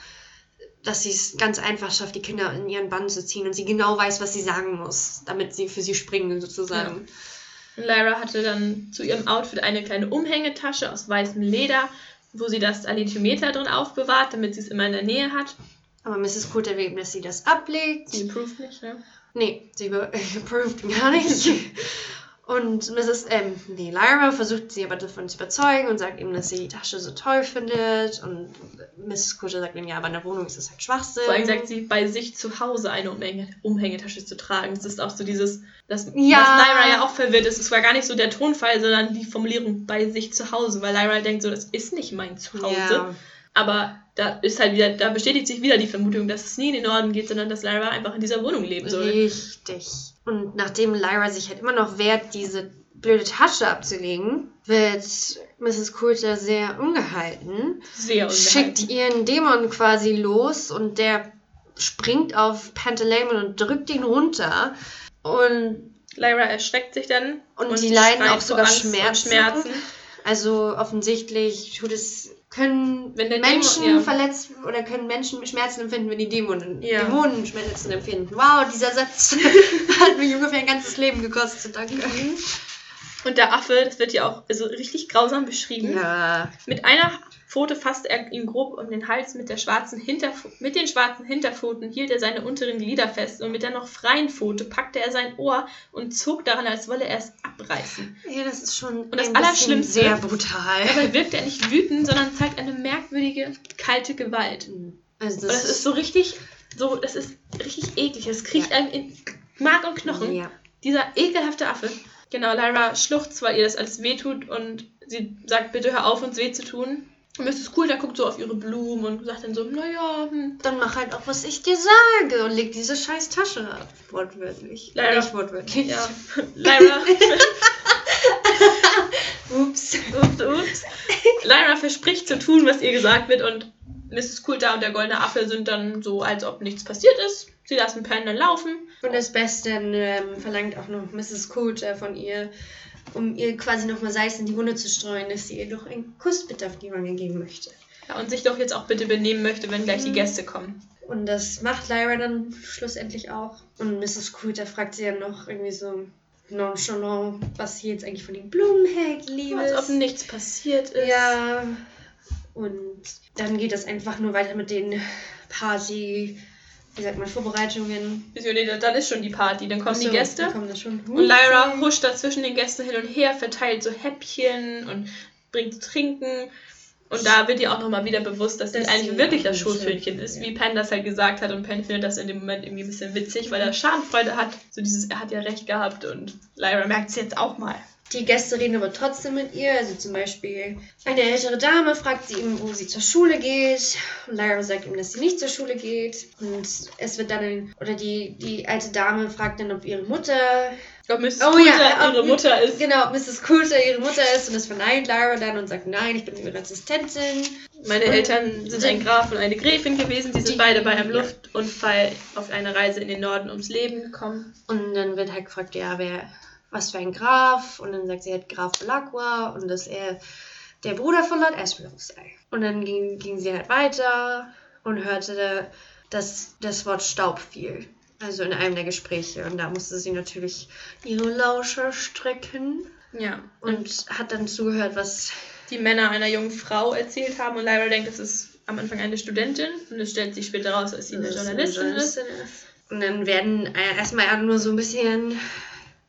Dass sie es ganz einfach schafft, die Kinder in ihren Bann zu ziehen und sie genau weiß, was sie sagen muss, damit sie für sie springen, sozusagen. Und Lyra hatte dann zu ihrem Outfit eine kleine Umhängetasche aus weißem Leder, wo sie das Alethiometer drin aufbewahrt, damit sie es immer in der Nähe hat. Aber Mrs. Coulter will eben, dass sie das ablegt. Sie approved nicht, ne? Nee, sie be- approved gar nicht. Und Mrs. Ähm, nee, Lyra versucht sie aber davon zu überzeugen und sagt ihm, dass sie die Tasche so toll findet. Und Mrs. Coulter sagt ihm, ja, aber in der Wohnung ist das halt Schwachsinn. Vor allem sagt sie, bei sich zu Hause eine Umhänge Umhängetasche zu tragen. Das ist auch so dieses, das, Ja. was Lyra ja auch verwirrt ist. Es war gar nicht so der Tonfall, sondern die Formulierung bei sich zu Hause, weil Lyra denkt so, das ist nicht mein Zuhause. Ja. Aber da ist halt wieder, da bestätigt sich wieder die Vermutung, dass es nie in den Norden geht, sondern dass Lyra einfach in dieser Wohnung leben soll. Richtig. Und nachdem Lyra sich halt immer noch wehrt, diese blöde Tasche abzulegen, wird Mrs. Coulter sehr ungehalten. Sehr schickt ungehalten. ihren Dämon quasi los und der springt auf Pantaleimon und drückt ihn runter. Und Lyra erschreckt sich dann. Und die leiden auch sogar und Schmerzen. Schmerzen. also offensichtlich tut es, können Wenn Menschen Dämon- ja. verletzt oder können Menschen Schmerzen empfinden, wenn die Dämonen, Ja. Dämonen Schmerzen empfinden. Wow, dieser Satz hat mich ungefähr ein ganzes Leben gekostet, danke. Und der Affe, das wird ja auch also richtig grausam beschrieben. Ja. Mit einer Pfote fasste er ihn grob um den Hals, mit, der schwarzen Hinterfu mit den schwarzen Hinterpfoten hielt er seine unteren Glieder fest und mit der noch freien Pfote packte er sein Ohr und zog daran, als wolle er es abreißen. Ja, das ist schon Und das Allerschlimmste- sehr brutal. Dabei wirkt er nicht wütend, sondern zeigt eine merkwürdige, kalte Gewalt. Also Und das ist so richtig, so, das ist richtig eklig. Es kriecht einem in Mark und Knochen. Ja. Dieser ekelhafte Affe. Genau, Lyra schluchzt, weil ihr das alles wehtut und sie sagt, bitte hör auf, uns weh zu tun. Und Mrs. Cool, da guckt so auf ihre Blumen und sagt dann so, naja, hm. Dann mach halt auch, was ich dir sage und leg diese scheiß Tasche ab. Wortwörtlich. Leider. Nicht wortwörtlich. ja, Lyra, Ups. ups, ups. Lyra verspricht zu tun, was ihr gesagt wird und Mrs. Coulter und der goldene Affe sind dann so, als ob nichts passiert ist. Sie lassen Pan dann laufen. Und das Beste ähm, verlangt auch noch Mrs. Coulter von ihr, um ihr quasi nochmal Salz in die Wunde zu streuen, dass sie ihr doch einen Kuss bitte auf die Wange geben möchte. Ja, und sich doch jetzt auch bitte benehmen möchte, wenn gleich die Gäste kommen. Und das macht Lyra dann schlussendlich auch. Und Mrs. Coulter fragt sie ja noch irgendwie so nonchalant, was sie jetzt eigentlich von den Blumen hält, Liebes. Als ob nichts passiert ist. Ja. Und dann geht es einfach nur weiter mit den Party, wie sagt man, Vorbereitungen. Dann ist schon die Party, dann kommen Achso, die Gäste. kommen das. Und Lyra huscht da zwischen den Gästen hin und her, verteilt so Häppchen und bringt trinken. Und da wird ihr auch nochmal wieder bewusst, dass sie Dass eigentlich wirklich das Schoßhündchen ist, wie Penn das halt gesagt hat. Und Penn findet das in dem Moment irgendwie ein bisschen witzig, weil er Schadenfreude hat. So dieses, er hat ja recht gehabt und Lyra merkt es jetzt auch mal. Die Gäste reden aber trotzdem mit ihr. Also zum Beispiel eine ältere Dame fragt sie ihm, wo sie zur Schule geht. Und Lyra sagt ihm, dass sie nicht zur Schule geht. Und es wird dann, oder die, die alte Dame fragt dann, ob ihre Mutter Ob Mrs. Oh Coulter ja, ihre Mutter ist. Genau, Mrs. Coulter ihre Mutter ist und das verneint Lyra dann und sagt, nein, ich bin ihre Assistentin. Meine Eltern sind ein Graf und eine Gräfin gewesen. Die sind Die- beide bei einem ja. Luftunfall auf einer Reise in den Norden ums Leben gekommen. Und dann wird halt gefragt, ja, wer, was für ein Graf. Und dann sagt sie halt Graf Belacqua und dass er der Bruder von Lord Asriel sei. Und dann ging, ging sie halt weiter und hörte, dass das Wort Staub fiel. Also in einem der Gespräche. Und da musste sie natürlich ihre Lauscher strecken Ja. Und und hat dann zugehört, was die Männer einer jungen Frau erzählt haben. Und Lyra denkt, das ist am Anfang eine Studentin. Und es stellt sich später raus, dass sie eine sie Journalistin ist. ist. Und dann werden äh, erstmal nur so ein bisschen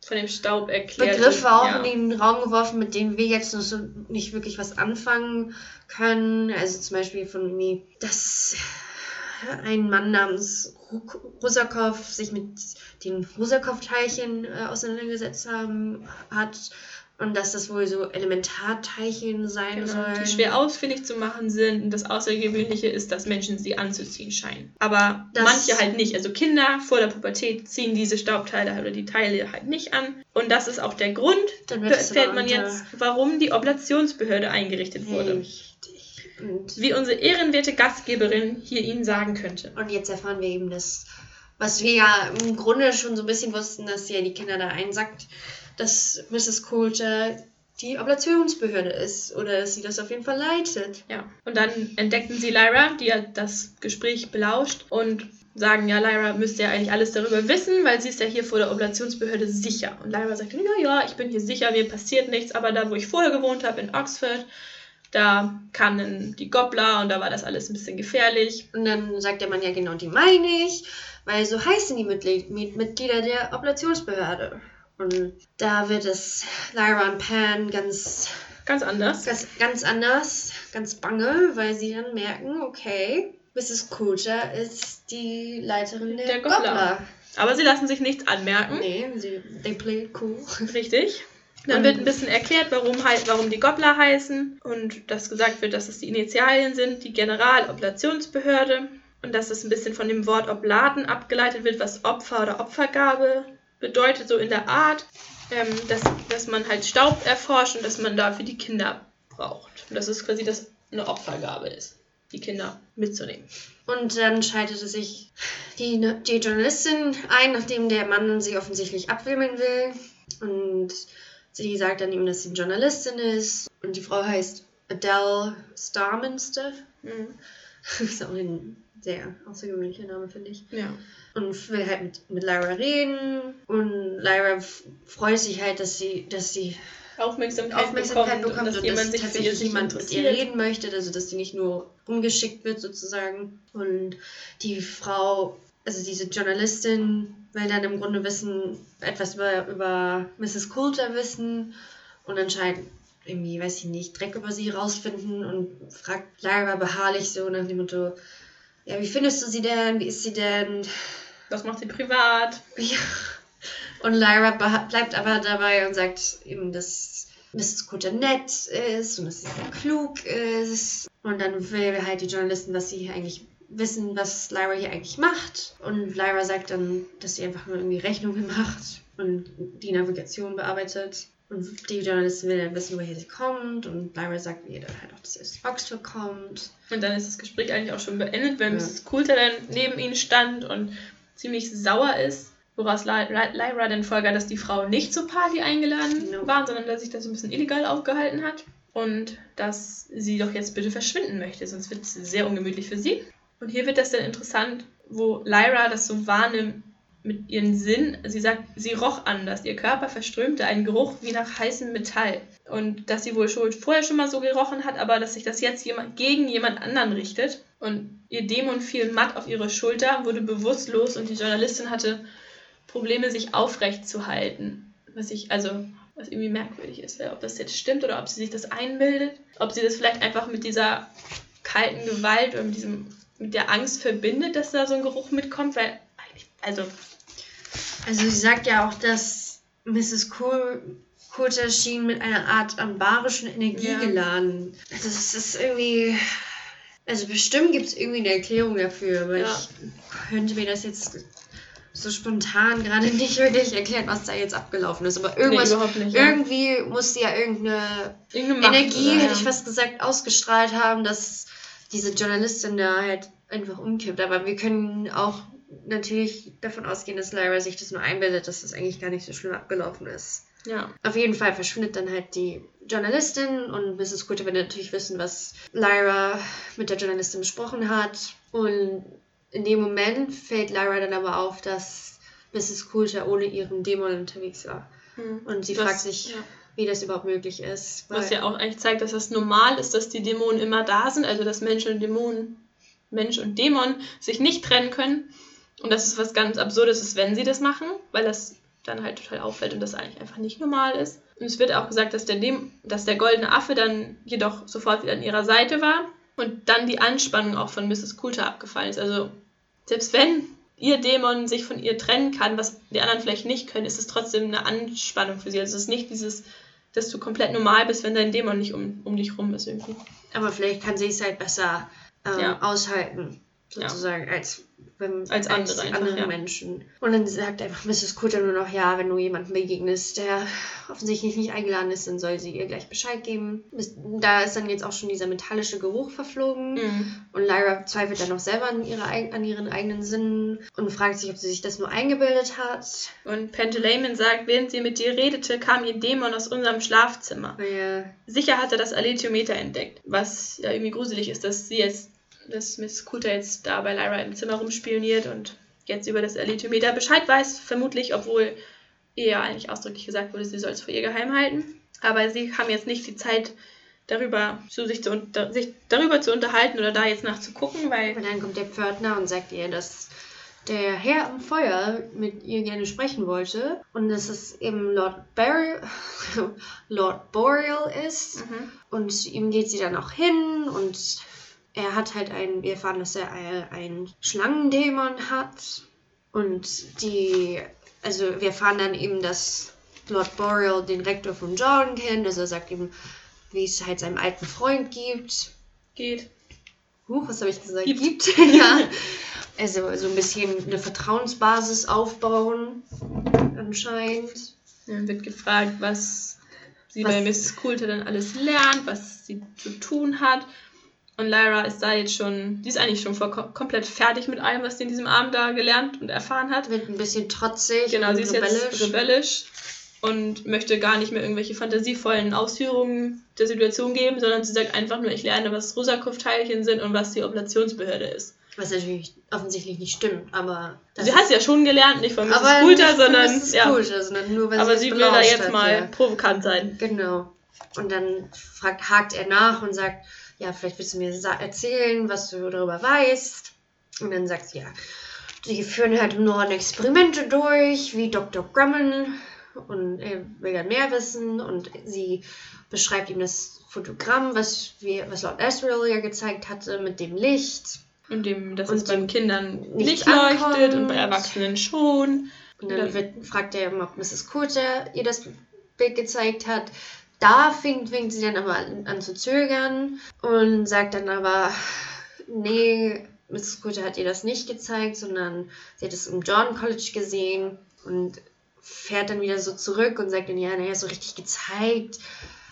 Von dem Staub erklärt. Begriffe auch ja. in den Raum geworfen, mit denen wir jetzt noch so nicht wirklich was anfangen können. Also zum Beispiel von irgendwie, dass ein Mann namens Rusakow sich mit den Rusakow-Teilchen äh, auseinandergesetzt haben, hat und dass das wohl so Elementarteilchen sein Genau, sollen. die schwer ausfindig zu machen sind. Und das Außergewöhnliche ist, dass Menschen sie anzuziehen scheinen. Aber Das- manche halt nicht. Also Kinder vor der Pubertät ziehen diese Staubteile oder die Teile halt nicht an. Und das ist auch der Grund, aber man jetzt, warum die Oblationsbehörde eingerichtet wurde. Richtig. Und Wie unsere ehrenwerte Gastgeberin hier Ihnen sagen könnte. Und jetzt erfahren wir eben das, was wir ja im Grunde schon so ein bisschen wussten, dass sie ja die Kinder da einsackt, dass Mrs. Coulter die Oblationsbehörde ist oder dass sie das auf jeden Fall leitet. Ja. Und dann entdeckten sie Lyra, die ja das Gespräch belauscht und sagen, ja, Lyra müsste ja eigentlich alles darüber wissen, weil sie ist ja hier vor der Oblationsbehörde sicher. Und Lyra sagt, ja, ja, ich bin hier sicher, mir passiert nichts, aber da, wo ich vorher gewohnt habe, in Oxford, da kamen die Gobbler und da war das alles ein bisschen gefährlich. Und dann sagt der Mann, ja genau, die meine ich, weil so heißen die Mitglied Mit- Mitglieder der Oblationsbehörde. Und da wird es Lyra und Pan ganz, Ganz anders. ganz, ganz anders, ganz bange, weil sie dann merken, okay, Mrs. Coulter ist die Leiterin der, Der Gobbler. Gobbler. Aber sie lassen sich nichts anmerken. Nee, sie, they play cool. Richtig. Dann wird ein bisschen erklärt, warum, halt, warum die Gobbler heißen und dass gesagt wird, dass es die Initialien sind, die Generaloblationsbehörde und dass es ein bisschen von dem Wort Oblaten abgeleitet wird, was Opfer oder Opfergabe bedeutet, so in der Art, ähm, dass, dass man halt Staub erforscht und dass man dafür die Kinder braucht. Und dass es quasi das eine Opfergabe ist, die Kinder mitzunehmen. Und dann schaltete sich die, die Journalistin ein, nachdem der Mann sie offensichtlich abwimmeln will. Und sie sagt dann ihm, dass sie Journalistin ist. Und die Frau heißt Adele Starminster. Mhm. ist auch ein sehr außergewöhnlicher Name, finde ich. Ja. Und will halt mit, mit Lyra reden. Und Lyra freut sich halt, dass sie, dass sie Aufmerksamkeit, Aufmerksamkeit bekommt, bekommt, und dass und jemand dass tatsächlich jemand mit ihr reden möchte, also dass die nicht nur rumgeschickt wird sozusagen. Und die Frau, also diese Journalistin, will dann im Grunde wissen, etwas über, über Mrs. Coulter wissen und anscheinend irgendwie, weiß ich nicht, Dreck über sie rausfinden und fragt Lyra beharrlich so nach dem Motto, ja, wie findest du sie denn? Wie ist sie denn? Was macht sie privat? Ja. Und Lyra bleibt aber dabei und sagt eben, dass Mrs. Coulter nett ist und dass sie sehr klug ist. Und dann will halt die Journalistin, was sie hier eigentlich wissen, was Lyra hier eigentlich macht. Und Lyra sagt dann, dass sie einfach nur irgendwie Rechnungen macht und die Navigation bearbeitet. Und die Journalistin will dann wissen, woher sie kommt. Und Lyra sagt ihr dann halt auch, dass sie aus Oxford kommt. Und dann ist das Gespräch eigentlich auch schon beendet, weil Ja. Mrs. Coulter dann neben ihnen stand und ziemlich sauer ist, woraus Ly- Ly- Lyra dann folgert, dass die Frau nicht zur Party eingeladen No. war, sondern dass sich das ein bisschen illegal aufgehalten hat und dass sie doch jetzt bitte verschwinden möchte, sonst wird es sehr ungemütlich für sie. Und hier wird das dann interessant, wo Lyra das so wahrnimmt mit ihren Sinn. Sie sagt, sie roch anders. Ihr Körper verströmte einen Geruch wie nach heißem Metall. Und dass sie wohl schon vorher schon mal so gerochen hat, aber dass sich das jetzt jemand gegen jemand anderen richtet. Und ihr Dämon fiel matt auf ihre Schulter, wurde bewusstlos und die Journalistin hatte Probleme, sich aufrecht zu halten. Was ich, also, was irgendwie merkwürdig ist, ob das jetzt stimmt oder ob sie sich das einbildet. Ob sie das vielleicht einfach mit dieser kalten Gewalt oder mit diesem, mit der Angst verbindet, dass da so ein Geruch mitkommt, weil eigentlich, also, Also sie sagt ja auch, dass Mrs. Cool Coulter schien mit einer Art an barischen Energie Ja. geladen. Also es ist irgendwie... Also bestimmt gibt es irgendwie eine Erklärung dafür, aber Ja. ich könnte mir das jetzt so spontan gerade nicht wirklich erklären, was da jetzt abgelaufen ist. Aber irgendwas, nee, nicht. irgendwie muss sie ja irgendeine Irgendeine Energie, oder? hätte ich fast gesagt, ausgestrahlt haben, dass diese Journalistin da halt einfach umkippt. Aber wir können auch natürlich davon ausgehen, dass Lyra sich das nur einbildet, dass das eigentlich gar nicht so schlimm abgelaufen ist. Ja. Auf jeden Fall verschwindet dann halt die Journalistin und Mrs. Coulter will natürlich wissen, was Lyra mit der Journalistin besprochen hat. Und in dem Moment fällt Lyra dann aber auf, dass Mrs. Coulter ohne ihren Dämon unterwegs war. Hm. Und sie Was- fragt sich, ja. wie das überhaupt möglich ist. Was ja auch eigentlich zeigt, dass das normal ist, dass die Dämonen immer da sind, also dass Mensch und Dämonen, Mensch und Dämon sich nicht trennen können. Und dass es was ganz Absurdes ist, wenn sie das machen, weil das dann halt total auffällt und das eigentlich einfach nicht normal ist. Und es wird auch gesagt, dass der, Däm dass der goldene Affe dann jedoch sofort wieder an ihrer Seite war und dann die Anspannung auch von Mrs. Coulter abgefallen ist. Also selbst wenn ihr Dämon sich von ihr trennen kann, was die anderen vielleicht nicht können, ist es trotzdem eine Anspannung für sie. Also es ist nicht dieses, dass du komplett normal bist, wenn dein Dämon nicht um, um dich rum ist irgendwie. Aber vielleicht kann sie es halt besser ähm, Ja. aushalten, Ja. sozusagen, als, wenn, Als andere einfach, andere ja. Menschen. Und dann sagt einfach Mrs. Coulter nur noch, ja, wenn du jemandem begegnest, der offensichtlich nicht eingeladen ist, dann soll sie ihr gleich Bescheid geben. Da ist dann jetzt auch schon dieser metallische Geruch verflogen. Mhm. Und Lyra zweifelt dann noch selber an, ihre, an ihren eigenen Sinnen und fragt sich, ob sie sich das nur eingebildet hat. Und Pentalaimon sagt, während sie mit dir redete, kam ihr Dämon aus unserem Schlafzimmer. Weil, Sicher hat er das Alethiometer entdeckt. Was ja irgendwie gruselig ist, dass sie jetzt, dass Miss Coulter jetzt da bei Lyra im Zimmer rumspioniert und jetzt über das Alethiometer Bescheid weiß, vermutlich, obwohl ihr ja eigentlich ausdrücklich gesagt wurde, sie soll es vor ihr geheim halten. Aber sie haben jetzt nicht die Zeit, darüber zu sich, zu sich darüber zu unterhalten oder da jetzt nachzugucken, weil Und dann kommt der Pförtner und sagt ihr, dass der Herr am Feuer mit ihr gerne sprechen wollte und dass es eben Lord Barry, Lord Boreal ist. Mhm. Und ihm geht sie dann auch hin und er hat halt einen, wir erfahren, dass er ein- einen Schlangendämon hat. Und die, also wir erfahren dann eben, dass Lord Boreal den Rektor von Jordan kennt. Also er sagt ihm, wie es halt seinem alten Freund gibt. geht. Huch, was habe ich gesagt? Gibt. Gibt. ja. Also so ein bisschen eine Vertrauensbasis aufbauen, anscheinend. Dann wird gefragt, was sie Was- bei Miss Coulter dann alles lernt, was sie zu tun hat. Und Lyra ist da jetzt schon, die ist eigentlich schon voll, komplett fertig mit allem, was sie in diesem Abend da gelernt und erfahren hat. Wird ein bisschen trotzig Genau, und sie ist rebellisch. jetzt rebellisch und möchte gar nicht mehr irgendwelche fantasievollen Ausführungen der Situation geben, sondern sie sagt einfach nur, ich lerne, was Rosakuft-Teilchen sind und was die Oblationsbehörde ist. Was natürlich offensichtlich nicht stimmt, aber. Sie hat es ja schon gelernt, nicht von Mrs. aber Coulter, nicht sondern. Mrs. ja. Coulter, sondern nur, weil Aber sie sie will da jetzt hat, mal ja. provokant sein. Genau. Und dann fragt, hakt er nach und sagt, ja, vielleicht willst du mir erzählen, was du darüber weißt. Und dann sagt sie, ja, sie führen halt im Norden Experimente durch, wie Dr. Grumman. Und er will dann mehr wissen. Und sie beschreibt ihm das Fotogramm, was, wir, was Lord Asriel ja gezeigt hatte, mit dem Licht. Und dem, dass Und es bei den Kindern nicht leuchtet und bei Erwachsenen schon. Und dann wird, fragt er, ob Mrs. Coulter ihr das Bild gezeigt hat. Da fängt, fängt sie dann aber an, zu zögern und sagt dann aber, nee, Mrs. Coulter hat ihr das nicht gezeigt, sondern sie hat es im John College gesehen und fährt dann wieder so zurück und sagt dann, ja, naja, so richtig gezeigt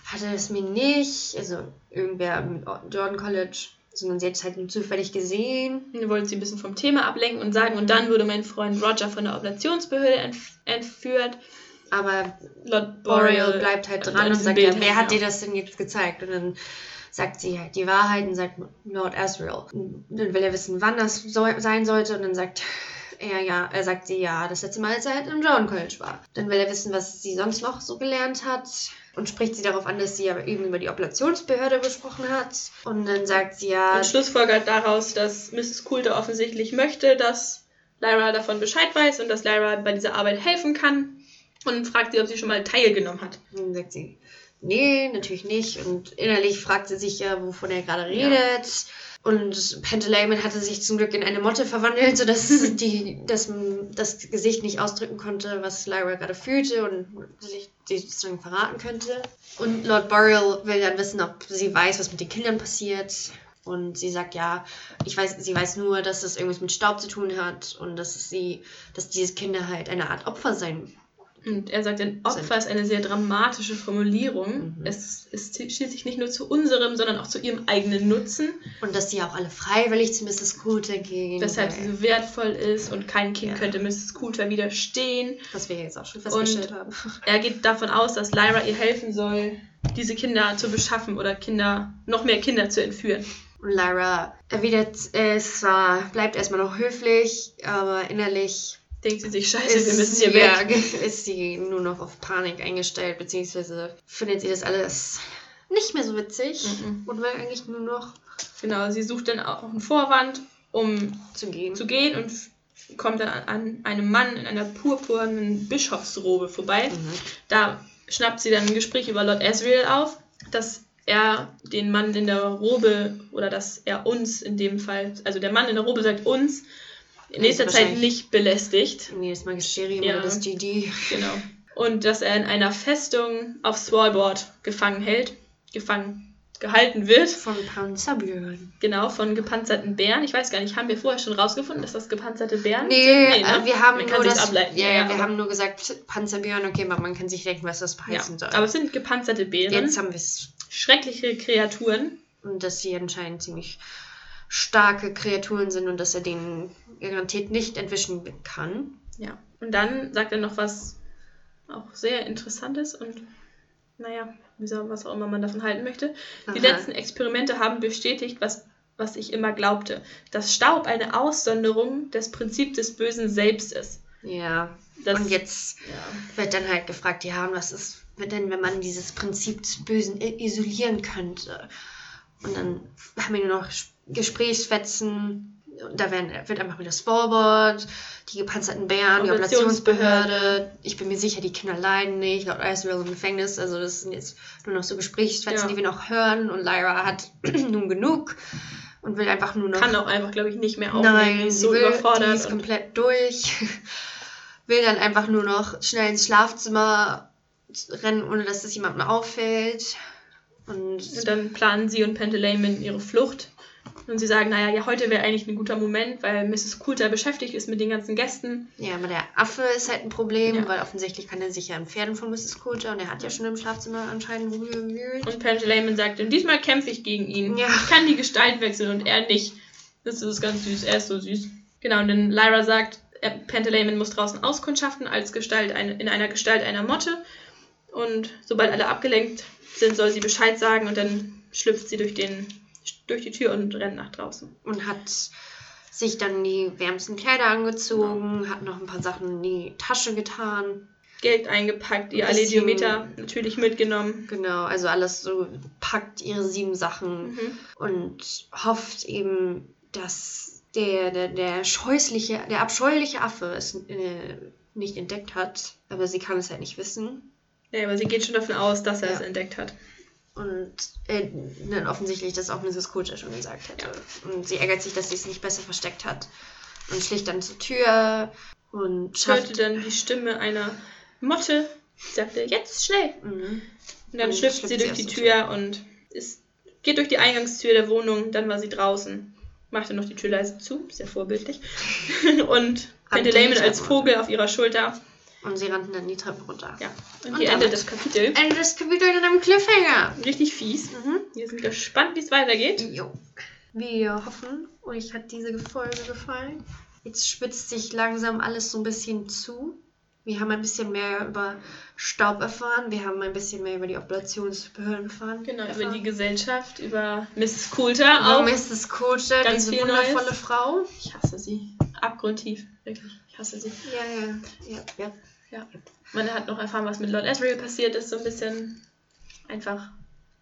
hat er es mir nicht. Also irgendwer im Jordan College, sondern sie hat es halt nur zufällig gesehen. Dann wollte sie ein bisschen vom Thema ablenken und sagen, und dann wurde mein Freund Roger von der Operationsbehörde entf entführt. Aber Lord Boreal bleibt halt an dran und sagt, ja, wer hat ja. dir das denn jetzt gezeigt? Und dann sagt sie halt die Wahrheit und sagt Lord Asriel. Und Dann will er wissen, wann das so sein sollte und dann sagt er ja, er sagt sie ja, das letzte Mal, als er halt im John College war. Dann will er wissen, was sie sonst noch so gelernt hat und spricht sie darauf an, dass sie aber eben über die Operationsbehörde gesprochen hat. Und dann sagt sie ja, Und schlussfolgert daraus, dass Mrs. Coulter offensichtlich möchte, dass Lyra davon Bescheid weiß und dass Lyra bei dieser Arbeit helfen kann. Und fragt sie, ob sie schon mal teilgenommen hat. Dann sagt sie, nee, natürlich nicht. Und innerlich fragt sie sich ja, wovon er gerade Ja. redet. Und Pantaleimon hatte sich zum Glück in eine Motte verwandelt, sodass die, das, das Gesicht nicht ausdrücken konnte, was Lyra gerade fühlte und sich sozusagen verraten könnte. Und Lord Boreal will dann wissen, ob sie weiß, was mit den Kindern passiert. Und sie sagt ja, ich weiß, sie weiß nur, dass das irgendwas mit Staub zu tun hat und dass sie, dass diese Kinder halt eine Art Opfer sein Und er sagt, ein Opfer ist eine sehr dramatische Formulierung. Mhm. Es, es schließt sich nicht nur zu unserem, sondern auch zu ihrem eigenen Nutzen, Und dass sie auch alle freiwillig zu Mrs. Coulter gehen. weshalb sie so wertvoll ist und kein Kind Ja. könnte Mrs. Coulter widerstehen. Was wir jetzt auch schon festgestellt haben. Er geht davon aus, dass Lyra ihr helfen soll, diese Kinder zu beschaffen oder Kinder, noch mehr Kinder zu entführen. Und Lyra erwidert es zwar, bleibt erstmal noch höflich, aber innerlich Denkt sie sich, scheiße, wir ist, müssen hier ja, weg. ist sie nur noch auf Panik eingestellt, beziehungsweise findet sie das alles nicht mehr so witzig Mhm. und will eigentlich nur noch Genau, sie sucht dann auch einen Vorwand, um zu gehen. zu gehen und kommt dann an, an einem Mann in einer purpurnen Bischofsrobe vorbei. Mhm. Da schnappt sie dann ein Gespräch über Lord Asriel auf, dass er den Mann in der Robe oder dass er uns in dem Fall, also der Mann in der Robe sagt uns, in nächster Zeit nicht belästigt. Nee, das Magisterium Ja. oder das GD. Genau. Und dass er in einer Festung auf Svalbard gefangen hält, gefangen gehalten wird. Von Panzerbjörn. Genau, von gepanzerten Bären. Ich weiß gar nicht, haben wir vorher schon rausgefunden, dass das gepanzerte Bären Nee, sind? äh, wir haben Man nur das, ableiten. Ja, ja, wir haben nur gesagt Panzerbjörn, okay, aber man kann sich denken, was das ja. heißen soll. aber es sind gepanzerte Bären. Jetzt haben wir es. Schreckliche Kreaturen. Und dass sie anscheinend ziemlich starke Kreaturen sind und dass er denen garantiert nicht entwischen kann. Ja. Und dann sagt er noch was auch sehr Interessantes und naja, was auch immer man davon halten möchte. Die Aha. letzten Experimente haben bestätigt, was, was ich immer glaubte, dass Staub eine Aussonderung des Prinzips des Bösen selbst ist. Ja. Das, und jetzt ja. wird dann halt gefragt, ja, und was ist denn, wenn man dieses Prinzip des Bösen isolieren könnte? Und dann haben wir nur noch Gesprächsfetzen. Da werden, wird einfach wieder Scoreboard, die gepanzerten Bären, die Operationsbehörde. Ich bin mir sicher, die Kinder leiden nicht. Laut Asriel im Gefängnis. Also, das sind jetzt nur noch so Gesprächsfetzen, Ja. die wir noch hören. Und Lyra hat nun genug und will einfach nur noch. kann auch einfach, glaube ich, nicht mehr aufnehmen. Nein, die ist sie so will, die überfordert. ist und, komplett durch. will dann einfach nur noch schnell ins Schlafzimmer rennen, ohne dass es jemandem auffällt. Und dann planen sie und Pantaleimon ihre Flucht. Und sie sagen, naja, ja, heute wäre eigentlich ein guter Moment, weil Mrs. Coulter beschäftigt ist mit den ganzen Gästen. ja, aber der Affe ist halt ein Problem, Ja. weil offensichtlich kann er sich ja entfernen von Mrs. Coulter und er hat ja schon im Schlafzimmer anscheinend rumgewühlt. Und Pantaleimon sagt, und diesmal kämpfe ich gegen ihn. Ja. Ich kann die Gestalt wechseln und er nicht. Das ist ganz süß, er ist so süß. Genau, und dann Lyra sagt, äh, Pantaleimon muss draußen auskundschaften als Gestalt in einer Gestalt einer Motte. Und sobald alle abgelenkt sind, soll sie Bescheid sagen und dann schlüpft sie durch, den, durch die Tür und rennt nach draußen. Und hat sich dann die wärmsten Kleider angezogen, hat noch ein paar Sachen in die Tasche getan. Geld eingepackt, ihr Ein bisschen- Allediometer natürlich mitgenommen. Genau, also alles so packt ihre sieben Sachen Mhm. und hofft eben, dass der, der, der scheußliche, der abscheuliche Affe es äh, nicht entdeckt hat. Aber sie kann es halt nicht wissen. Ja, aber sie geht schon davon aus, dass er Ja. es entdeckt hat. Und äh, dann offensichtlich das auch Mrs. Coulter schon gesagt hätte. Und sie ärgert sich, dass sie es nicht besser versteckt hat. Und schlicht dann zur Tür und Hörte schafft. dann die Stimme einer Motte, sagte, jetzt schnell. Mhm. Und dann Und schlüpft sie sie durch die der Tür und ist, geht durch die Eingangstür der Wohnung, dann war sie draußen. Machte noch die Tür leise zu, sehr vorbildlich. und Am Pantaleimon als Treppe. Vogel auf ihrer Schulter. Und sie rannten dann die Treppe runter. Ja. Und, Und endet das Kapitel. Ende des Kapitels in einem Cliffhanger. Richtig fies. Mhm. Wir sind gespannt, wie es weitergeht. Jo. Wir hoffen, euch hat diese Folge gefallen. Jetzt spitzt sich langsam alles so ein bisschen zu. Wir haben ein bisschen mehr über Staub erfahren. Wir haben ein bisschen mehr über die Operationsbehörden erfahren. Genau, über erfahren. die Gesellschaft, über Mrs. Coulter Über auch. Mrs. Coulter, Ganz diese wundervolle Neues. Frau. Ich hasse sie. Abgrundtief. Wirklich. Ich hasse sie. Ja, ja, ja, ja. Ja. Man hat noch erfahren, was mit Lord Asriel passiert ist. So ein bisschen einfach.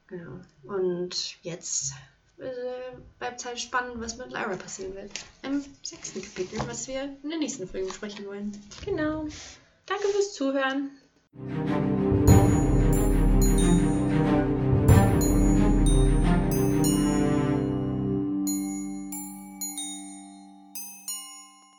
Genau. Und jetzt äh, bleibt es halt spannend, was mit Lyra passieren wird. Im sechsten Kapitel, was wir in der nächsten Folge besprechen wollen. Genau. Danke fürs Zuhören.